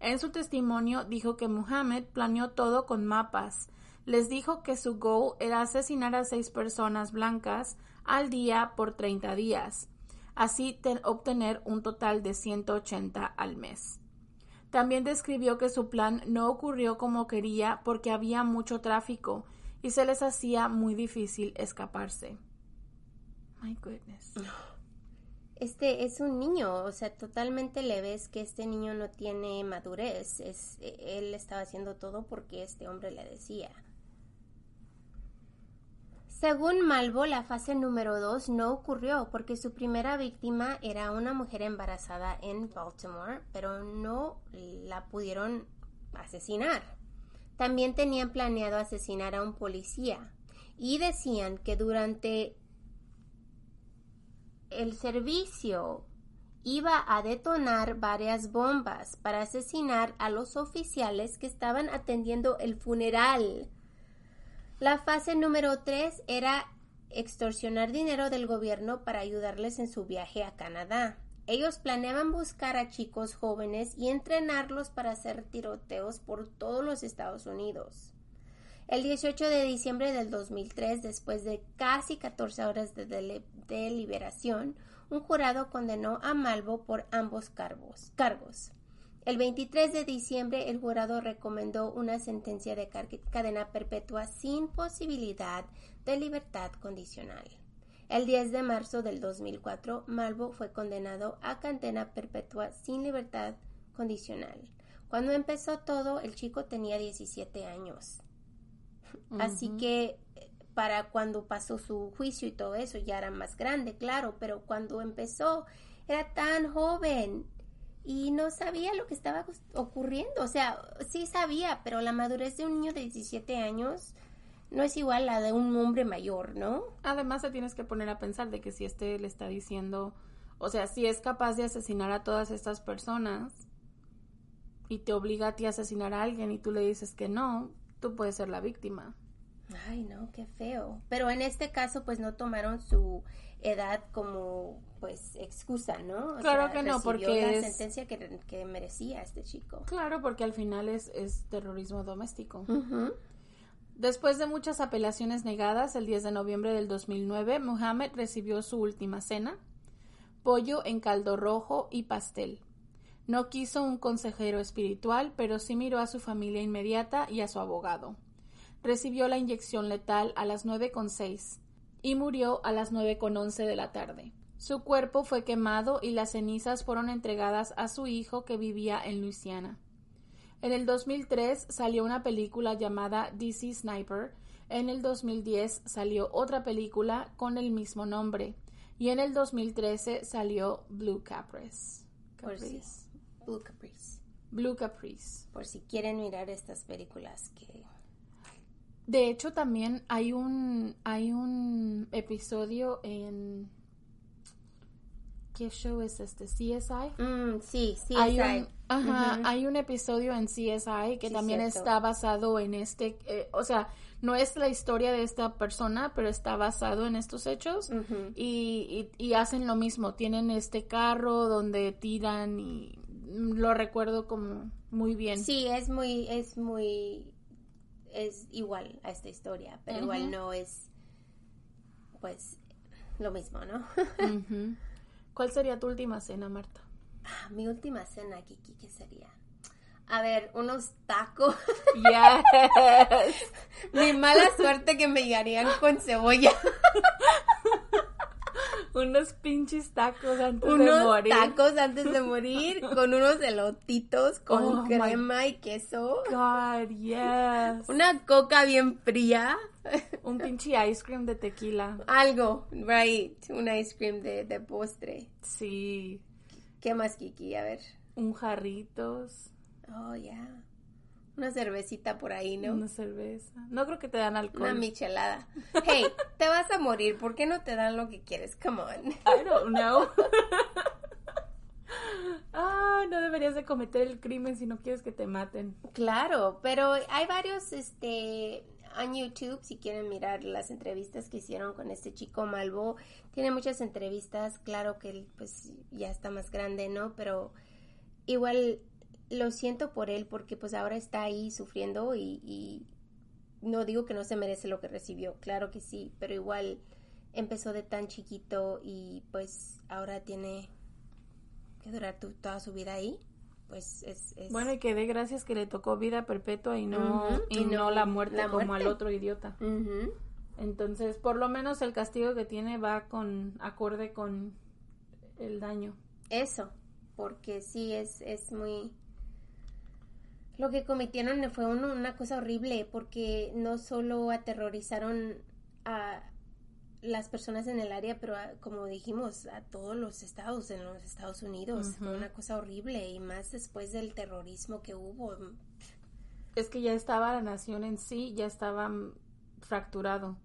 En su testimonio dijo que Muhammad planeó todo con mapas. Les dijo que su goal era asesinar a seis personas blancas al día por 30 días así obtener un total de 180 al mes. También describió que su plan no ocurrió como quería porque había mucho tráfico y se les hacía muy difícil escaparse. Este es un niño, o sea, totalmente le ves que este niño no tiene madurez. Es, él estaba haciendo todo porque este hombre le decía. Según Malvo, la fase número 2 no ocurrió porque su primera víctima era una mujer embarazada en Baltimore, pero no la pudieron asesinar. También tenían planeado asesinar a un policía y decían que durante el servicio iba a detonar varias bombas para asesinar a los oficiales que estaban atendiendo el funeral la fase número 3 era extorsionar dinero del gobierno para ayudarles en su viaje a Canadá. Ellos planeaban buscar a chicos jóvenes y entrenarlos para hacer tiroteos por todos los Estados Unidos. El 18 de diciembre del 2003, después de casi 14 horas de deliberación, un jurado condenó a Malvo por ambos cargos. El 23 de diciembre el jurado recomendó una sentencia de cadena perpetua sin posibilidad de libertad condicional. El 10 de marzo del 2004, Malvo fue condenado a cadena perpetua sin libertad condicional. Cuando empezó todo, el chico tenía 17 años. Así que para cuando pasó su juicio y todo eso ya era más grande, claro, pero cuando empezó era tan joven y no sabía lo que estaba ocurriendo. O sea, sí sabía, pero la madurez de un niño de 17 años no es igual a la de un hombre mayor, ¿no? Además, te tienes que poner a pensar de que si este le está diciendo, o sea, si es capaz de asesinar a todas estas personas y te obliga a ti a asesinar a alguien y tú le dices que no, tú puedes ser la víctima. Ay, no, qué feo. Pero en este caso, pues no tomaron su edad como pues excusa, ¿no? claro que no, porque la sentencia que, merecía este chico. Claro, porque al final es, es terrorismo doméstico. Después de muchas apelaciones negadas, el 10 de noviembre del 2009, Mohammed recibió su última cena, pollo en caldo rojo y pastel. No quiso un consejero espiritual, pero sí miró a su familia inmediata y a su abogado. Recibió la inyección letal a las 9.6 y murió a las 9.11 de la tarde. Su cuerpo fue quemado y las cenizas fueron entregadas a su hijo que vivía en Luisiana. En el 2003 salió una película llamada DC Sniper. En el 2010 salió otra película con el mismo nombre. Y en el 2013 salió Blue Caprice. Blue Caprice. Blue Caprice. Por si quieren mirar estas películas que de hecho, también hay un, hay un episodio en... ¿Qué show es este? CSI. Mm, sí, CSI. Hay un, ajá, hay un episodio en CSI que también está basado en este, eh, o sea, no es la historia de esta persona, pero está basado en estos hechos y, y, y, hacen lo mismo. Tienen este carro donde tiran y lo recuerdo como muy bien. Sí, es muy, es muy es igual a esta historia, pero igual no es, pues, lo mismo, ¿no? ¿Cuál sería tu última cena, Marta? Ah, mi última cena, Kiki, ¿qué sería? A ver, unos tacos. Yes. mi mala suerte que me llegarían con cebolla. unos pinches tacos antes de morir. tacos antes de morir con unos elotitos con oh crema y queso. God, yes. Una coca bien fría. Un pinche ice cream de tequila. Algo, right. Un ice cream de, de postre. Sí. ¿Qué más, Kiki? A ver. Un jarritos. Oh, yeah. Una cervecita por ahí, ¿no? Una cerveza. No creo que te dan alcohol. Una michelada. Hey, te vas a morir. ¿Por qué no te dan lo que quieres? Come on. I don't know. ah, no deberías de cometer el crimen si no quieres que te maten. Claro, pero hay varios, este, en YouTube, si quieren mirar las entrevistas que hicieron con este chico Malvo. Tiene muchas entrevistas, claro que él, pues, ya está más grande, ¿no? Pero igual lo siento por él porque pues ahora está ahí sufriendo y, no digo que no se merece lo que recibió, claro que sí, pero igual empezó de tan chiquito y pues ahora tiene que durar toda su vida ahí. Pues es, Bueno, y que dé gracias que le tocó vida perpetua y no, y, no, la muerte como al otro idiota. Entonces, por lo menos el castigo que tiene va con acorde con el daño. Eso, porque sí es, es muy lo que cometieron fue una cosa horrible porque no solo aterrorizaron a las personas en el área, pero como dijimos, a todos los estados en los Estados Unidos. Fue una cosa horrible y más después del terrorismo que hubo. Es que ya estaba la nación en sí, ya estaba fracturado.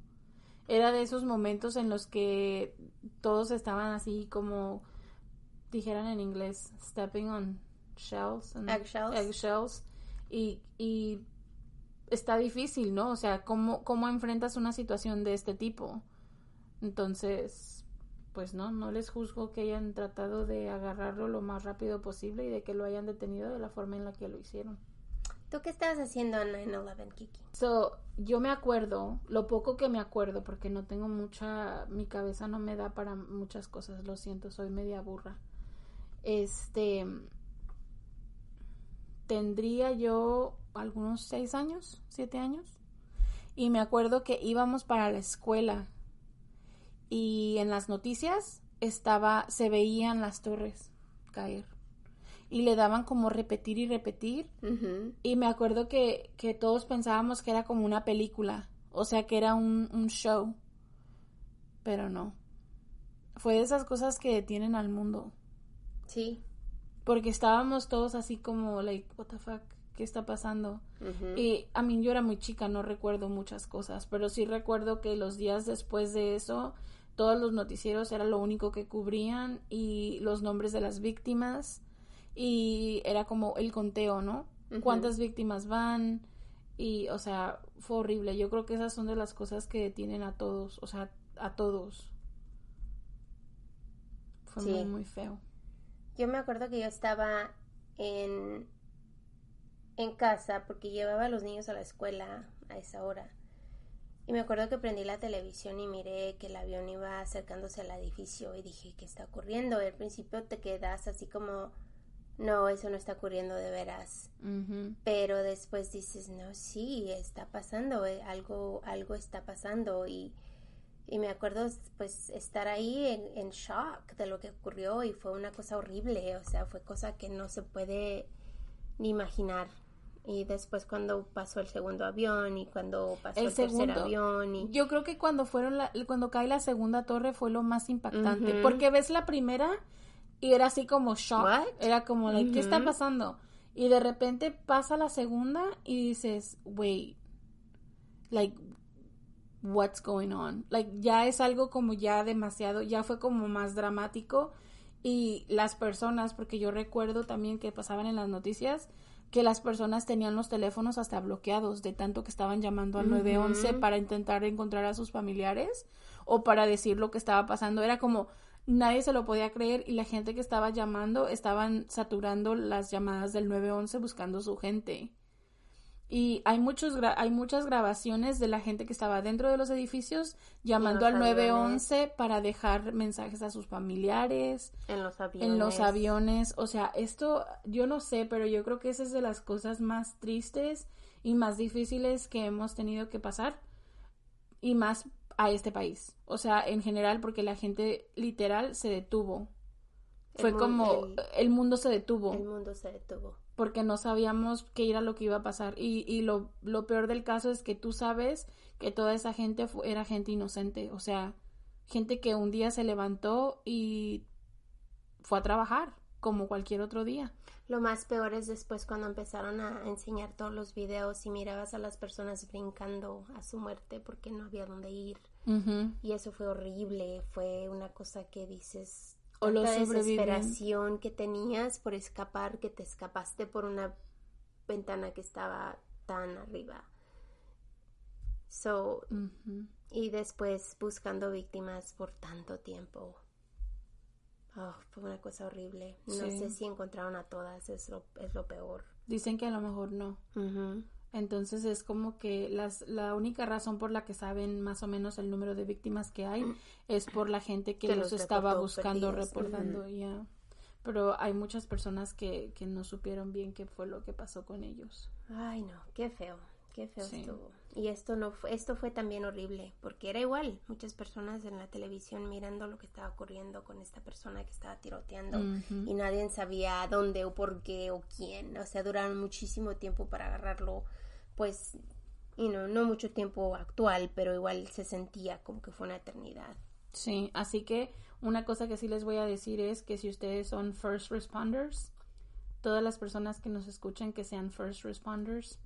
Era de esos momentos en los que todos estaban así como dijeran en inglés, stepping on shells. eggshells. eggshells y, y está difícil, ¿no? O sea, ¿cómo, ¿cómo enfrentas una situación de este tipo? Entonces, pues no, no les juzgo que hayan tratado de agarrarlo lo más rápido posible y de que lo hayan detenido de la forma en la que lo hicieron. ¿Tú qué estabas haciendo en 9-11, Kiki? So, yo me acuerdo, lo poco que me acuerdo, porque no tengo mucha, mi cabeza no me da para muchas cosas, lo siento, soy media burra. Este, tendría yo algunos seis años, siete años. Y me acuerdo que íbamos para la escuela y en las noticias estaba, se veían las torres caer y le daban como repetir y repetir. Y me acuerdo que, que, todos pensábamos que era como una película, o sea, que era un, un show. Pero no. Fue de esas cosas que detienen al mundo. Sí. Porque estábamos todos así como, like, what the fuck, ¿qué está pasando? Y a mí yo era muy chica, no recuerdo muchas cosas, pero sí recuerdo que los días después de eso, todos los noticieros era lo único que cubrían y los nombres de las víctimas y era como el conteo, ¿no? ¿Cuántas víctimas van? Y, o sea, fue horrible. Yo creo que esas son de las cosas que detienen a todos, o sea, a todos. Fue muy, muy feo. Yo me acuerdo que yo estaba en, en casa porque llevaba a los niños a la escuela a esa hora. Y me acuerdo que prendí la televisión y miré que el avión iba acercándose al edificio y dije, ¿qué está ocurriendo? Y al principio te quedas así como no, eso no está ocurriendo de veras. Pero después dices, no, sí, está pasando, eh, algo, algo está pasando. Y, y, me acuerdo, pues, estar ahí en, en, shock de lo que ocurrió y fue una cosa horrible, o sea, fue cosa que no se puede ni imaginar. Y después cuando pasó el segundo avión y cuando pasó el, tercer avión y... Yo creo que cuando fueron la, cuando cae la segunda torre fue lo más impactante, porque ves la primera y era así como shock. Era como, like, ¿qué está pasando? Y de repente pasa la segunda y dices, wait, like, what's going on? Like, ya es algo como ya demasiado, ya fue como más dramático. Y las personas, porque yo recuerdo también que pasaban en las noticias, que las personas tenían los teléfonos hasta bloqueados de tanto que estaban llamando al 911 para intentar encontrar a sus familiares o para decir lo que estaba pasando. Era como, nadie se lo podía creer y la gente que estaba llamando estaban saturando las llamadas del 911 buscando su gente. Y hay, muchos hay muchas grabaciones de la gente que estaba dentro de los edificios llamando al 911 para dejar mensajes a sus familiares. En los aviones. En los aviones. O sea, esto yo no sé, pero yo creo que esa es de las cosas más tristes y más difíciles que hemos tenido que pasar. Y más a este país. O sea, en general, porque la gente literal se detuvo. Fue como el, mundo se detuvo. El mundo se detuvo. Porque no sabíamos qué era lo que iba a pasar. Y, y lo, lo, peor del caso es que tú sabes que toda esa gente era gente inocente. O sea, gente que un día se levantó y fue a trabajar como cualquier otro día. Lo más peor es después cuando empezaron a enseñar todos los videos y mirabas a las personas brincando a su muerte porque no había dónde ir. Y eso fue horrible, fue una cosa que dices, o la desesperación que tenías por escapar, que te escapaste por una ventana que estaba tan arriba. So, y después buscando víctimas por tanto tiempo. Oh, fue una cosa horrible. No sé si encontraron a todas, es lo, es lo peor. Dicen que a lo mejor no. Entonces es como que las, la única razón por la que saben más o menos el número de víctimas que hay es por la gente que, los, estaba buscando, reportando ya. Pero hay muchas personas que, que no supieron bien qué fue lo que pasó con ellos. Ay, no, qué feo. Qué feo estuvo. Y esto no fue, esto fue también horrible, porque era igual, muchas personas en la televisión mirando lo que estaba ocurriendo con esta persona que estaba tiroteando y nadie sabía dónde o por qué o quién, o sea, duraron muchísimo tiempo para agarrarlo, pues, y no, no mucho tiempo actual, pero igual se sentía como que fue una eternidad. Sí, así que una cosa que sí les voy a decir es que si ustedes son first responders, todas las personas que nos escuchen que sean first responders,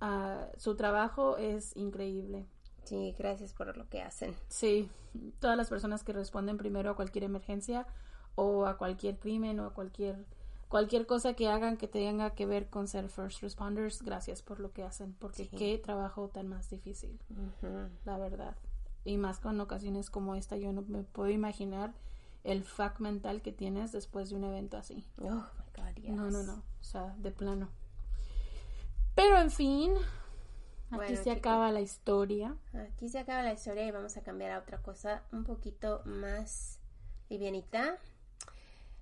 Ah, su trabajo es increíble. Sí, gracias por lo que hacen. Sí, todas las personas que responden primero a cualquier emergencia o a cualquier crimen o a cualquier cualquier cosa que hagan que tenga que ver con ser first responders, gracias por lo que hacen, porque qué trabajo tan más difícil, la verdad. Y más con ocasiones como esta, yo no me puedo imaginar el fact mental que tienes después de un evento así. Oh my God, yes. No, no, no, o sea, de plano. Pero en fin, aquí se acaba la historia. Aquí se acaba la historia y vamos a cambiar a otra cosa un poquito más livianita.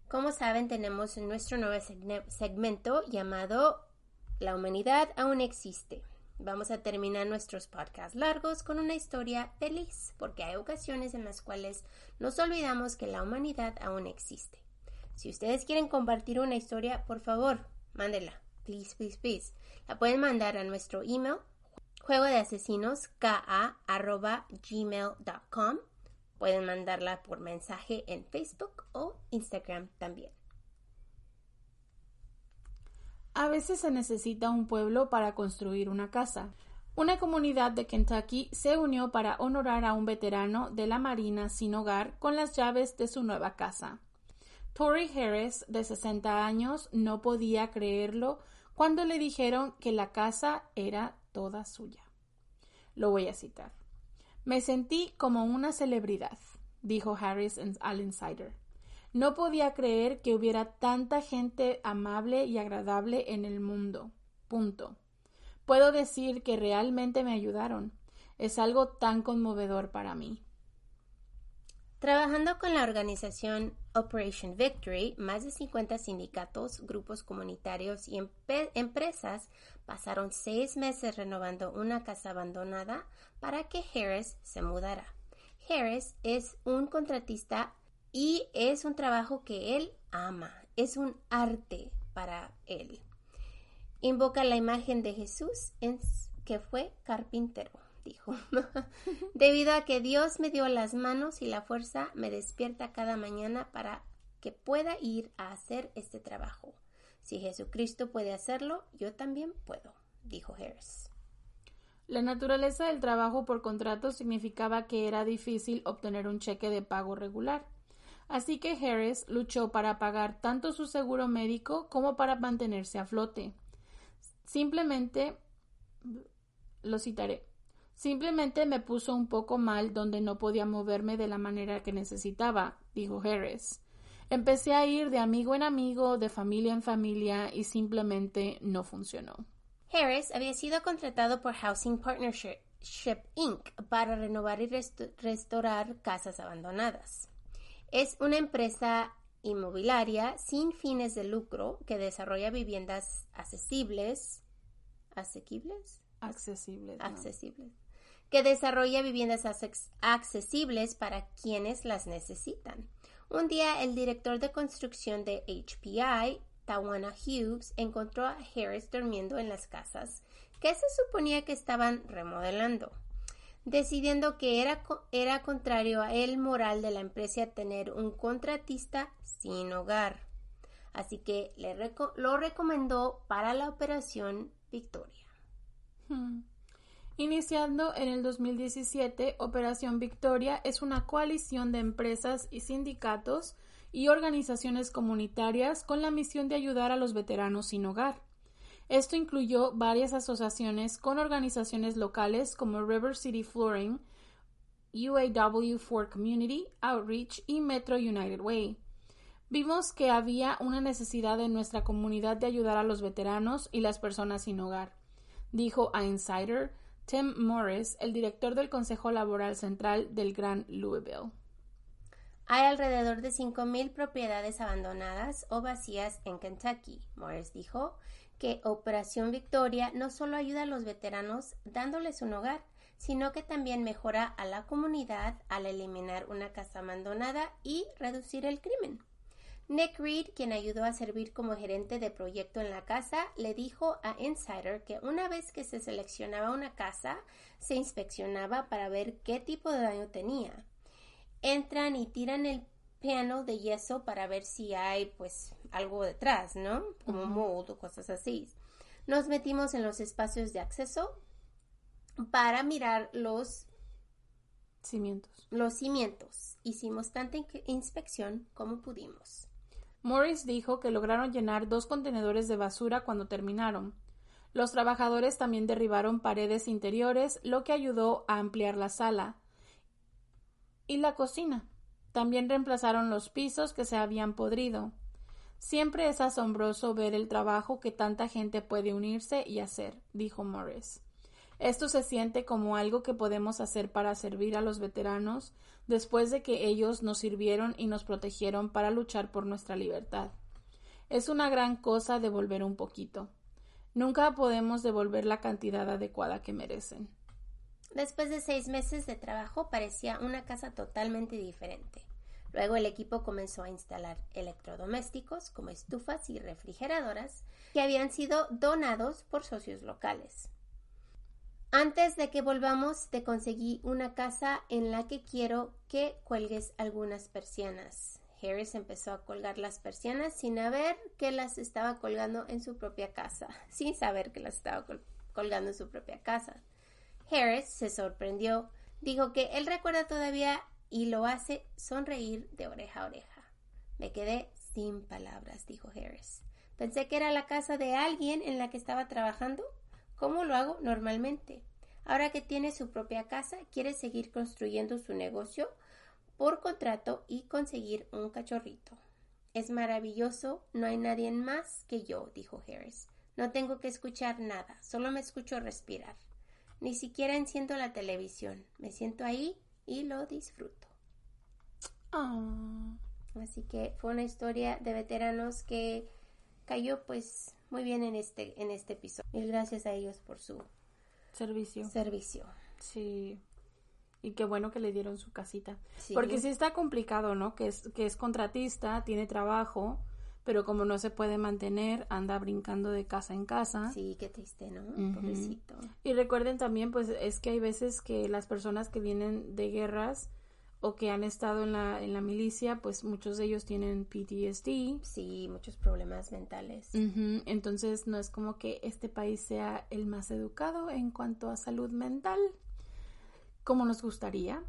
Como saben, tenemos nuestro nuevo segmento llamado La humanidad aún existe. Vamos a terminar nuestros podcasts largos con una historia feliz, porque hay ocasiones en las cuales nos olvidamos que la humanidad aún existe. Si ustedes quieren compartir una historia, por favor, mándela. Please, please, please. La pueden mandar a nuestro email juego de asesinos gmail.com Pueden mandarla por mensaje en Facebook o Instagram también. A veces se necesita un pueblo para construir una casa. Una comunidad de Kentucky se unió para honorar a un veterano de la Marina sin hogar con las llaves de su nueva casa. Tori Harris, de 60 años, no podía creerlo cuando le dijeron que la casa era toda suya. Lo voy a citar. Me sentí como una celebridad, dijo Harris al Insider. No podía creer que hubiera tanta gente amable y agradable en el mundo. Punto. Puedo decir que realmente me ayudaron. Es algo tan conmovedor para mí. Trabajando con la organización Operation Victory, más de 50 sindicatos, grupos comunitarios y empresas pasaron seis meses renovando una casa abandonada para que Harris se mudara. Harris es un contratista y es un trabajo que él ama, es un arte para él. Invoca la imagen de Jesús que fue carpintero dijo. Debido a que Dios me dio las manos y la fuerza, me despierta cada mañana para que pueda ir a hacer este trabajo. Si Jesucristo puede hacerlo, yo también puedo, dijo Harris. La naturaleza del trabajo por contrato significaba que era difícil obtener un cheque de pago regular. Así que Harris luchó para pagar tanto su seguro médico como para mantenerse a flote. Simplemente lo citaré. Simplemente me puso un poco mal donde no podía moverme de la manera que necesitaba, dijo Harris. Empecé a ir de amigo en amigo, de familia en familia y simplemente no funcionó. Harris había sido contratado por Housing Partnership Inc. para renovar y restaurar casas abandonadas. Es una empresa inmobiliaria sin fines de lucro que desarrolla viviendas accesibles. ¿Asequibles? Accesibles. Accesibles que desarrolla viviendas accesibles para quienes las necesitan. Un día el director de construcción de HPI, Tawana Hughes, encontró a Harris durmiendo en las casas que se suponía que estaban remodelando, decidiendo que era, era contrario a el moral de la empresa tener un contratista sin hogar. Así que le lo recomendó para la operación Victoria. Hmm. Iniciando en el 2017, Operación Victoria es una coalición de empresas y sindicatos y organizaciones comunitarias con la misión de ayudar a los veteranos sin hogar. Esto incluyó varias asociaciones con organizaciones locales como River City Flooring, UAW for Community Outreach y Metro United Way. Vimos que había una necesidad en nuestra comunidad de ayudar a los veteranos y las personas sin hogar, dijo a Insider Tim Morris, el director del Consejo Laboral Central del Gran Louisville. Hay alrededor de 5.000 propiedades abandonadas o vacías en Kentucky. Morris dijo que Operación Victoria no solo ayuda a los veteranos dándoles un hogar, sino que también mejora a la comunidad al eliminar una casa abandonada y reducir el crimen. Nick Reed, quien ayudó a servir como gerente de proyecto en la casa, le dijo a Insider que una vez que se seleccionaba una casa, se inspeccionaba para ver qué tipo de daño tenía. Entran y tiran el piano de yeso para ver si hay pues algo detrás, ¿no? Como mold o cosas así. Nos metimos en los espacios de acceso para mirar los cimientos. Los cimientos. Hicimos tanta inspección como pudimos. Morris dijo que lograron llenar dos contenedores de basura cuando terminaron. Los trabajadores también derribaron paredes interiores, lo que ayudó a ampliar la sala y la cocina. También reemplazaron los pisos que se habían podrido. Siempre es asombroso ver el trabajo que tanta gente puede unirse y hacer, dijo Morris. Esto se siente como algo que podemos hacer para servir a los veteranos después de que ellos nos sirvieron y nos protegieron para luchar por nuestra libertad. Es una gran cosa devolver un poquito. Nunca podemos devolver la cantidad adecuada que merecen. Después de seis meses de trabajo parecía una casa totalmente diferente. Luego el equipo comenzó a instalar electrodomésticos como estufas y refrigeradoras que habían sido donados por socios locales. Antes de que volvamos, te conseguí una casa en la que quiero que cuelgues algunas persianas. Harris empezó a colgar las persianas sin saber que las estaba colgando en su propia casa, sin saber que las estaba colgando en su propia casa. Harris se sorprendió, dijo que él recuerda todavía y lo hace sonreír de oreja a oreja. Me quedé sin palabras, dijo Harris. Pensé que era la casa de alguien en la que estaba trabajando. ¿Cómo lo hago normalmente? Ahora que tiene su propia casa, quiere seguir construyendo su negocio por contrato y conseguir un cachorrito. Es maravilloso, no hay nadie más que yo, dijo Harris. No tengo que escuchar nada, solo me escucho respirar. Ni siquiera enciendo la televisión, me siento ahí y lo disfruto. Ah. Así que fue una historia de veteranos que cayó pues muy bien en este, en este episodio. Y gracias a ellos por su servicio. Servicio. Sí. Y qué bueno que le dieron su casita. Porque sí está complicado, ¿no? Que es, que es contratista, tiene trabajo, pero como no se puede mantener, anda brincando de casa en casa. Sí, qué triste, ¿no? Pobrecito. Y recuerden también, pues, es que hay veces que las personas que vienen de guerras o que han estado en la, en la milicia, pues muchos de ellos tienen PTSD. Sí, muchos problemas mentales. Entonces no es como que este país sea el más educado en cuanto a salud mental como nos gustaría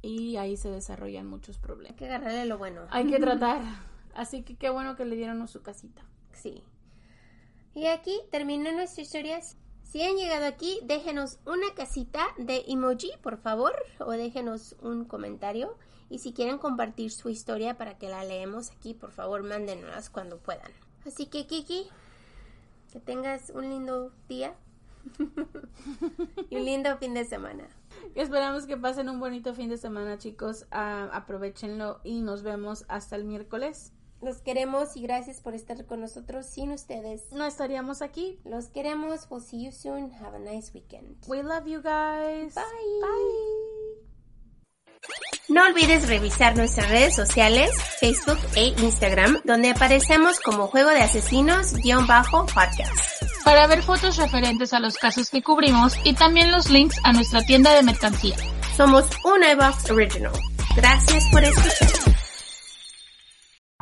y ahí se desarrollan muchos problemas. Hay que agarrarle lo bueno. Hay que tratar. Así que qué bueno que le dieron su casita. Sí. Y aquí termina nuestra historia. Si han llegado aquí, déjenos una casita de emoji, por favor, o déjenos un comentario. Y si quieren compartir su historia para que la leemos aquí, por favor, mándenoslas cuando puedan. Así que, Kiki, que tengas un lindo día y un lindo fin de semana. Esperamos que pasen un bonito fin de semana, chicos. Uh, aprovechenlo y nos vemos hasta el miércoles. Los queremos y gracias por estar con nosotros. Sin ustedes no estaríamos aquí. Los queremos. We'll see you soon. Have a nice weekend. We love you guys. Bye. Bye. No olvides revisar nuestras redes sociales, Facebook e Instagram, donde aparecemos como Juego de Asesinos-podcast para ver fotos referentes a los casos que cubrimos y también los links a nuestra tienda de mercancía. Somos un iBox Original. Gracias por escuchar.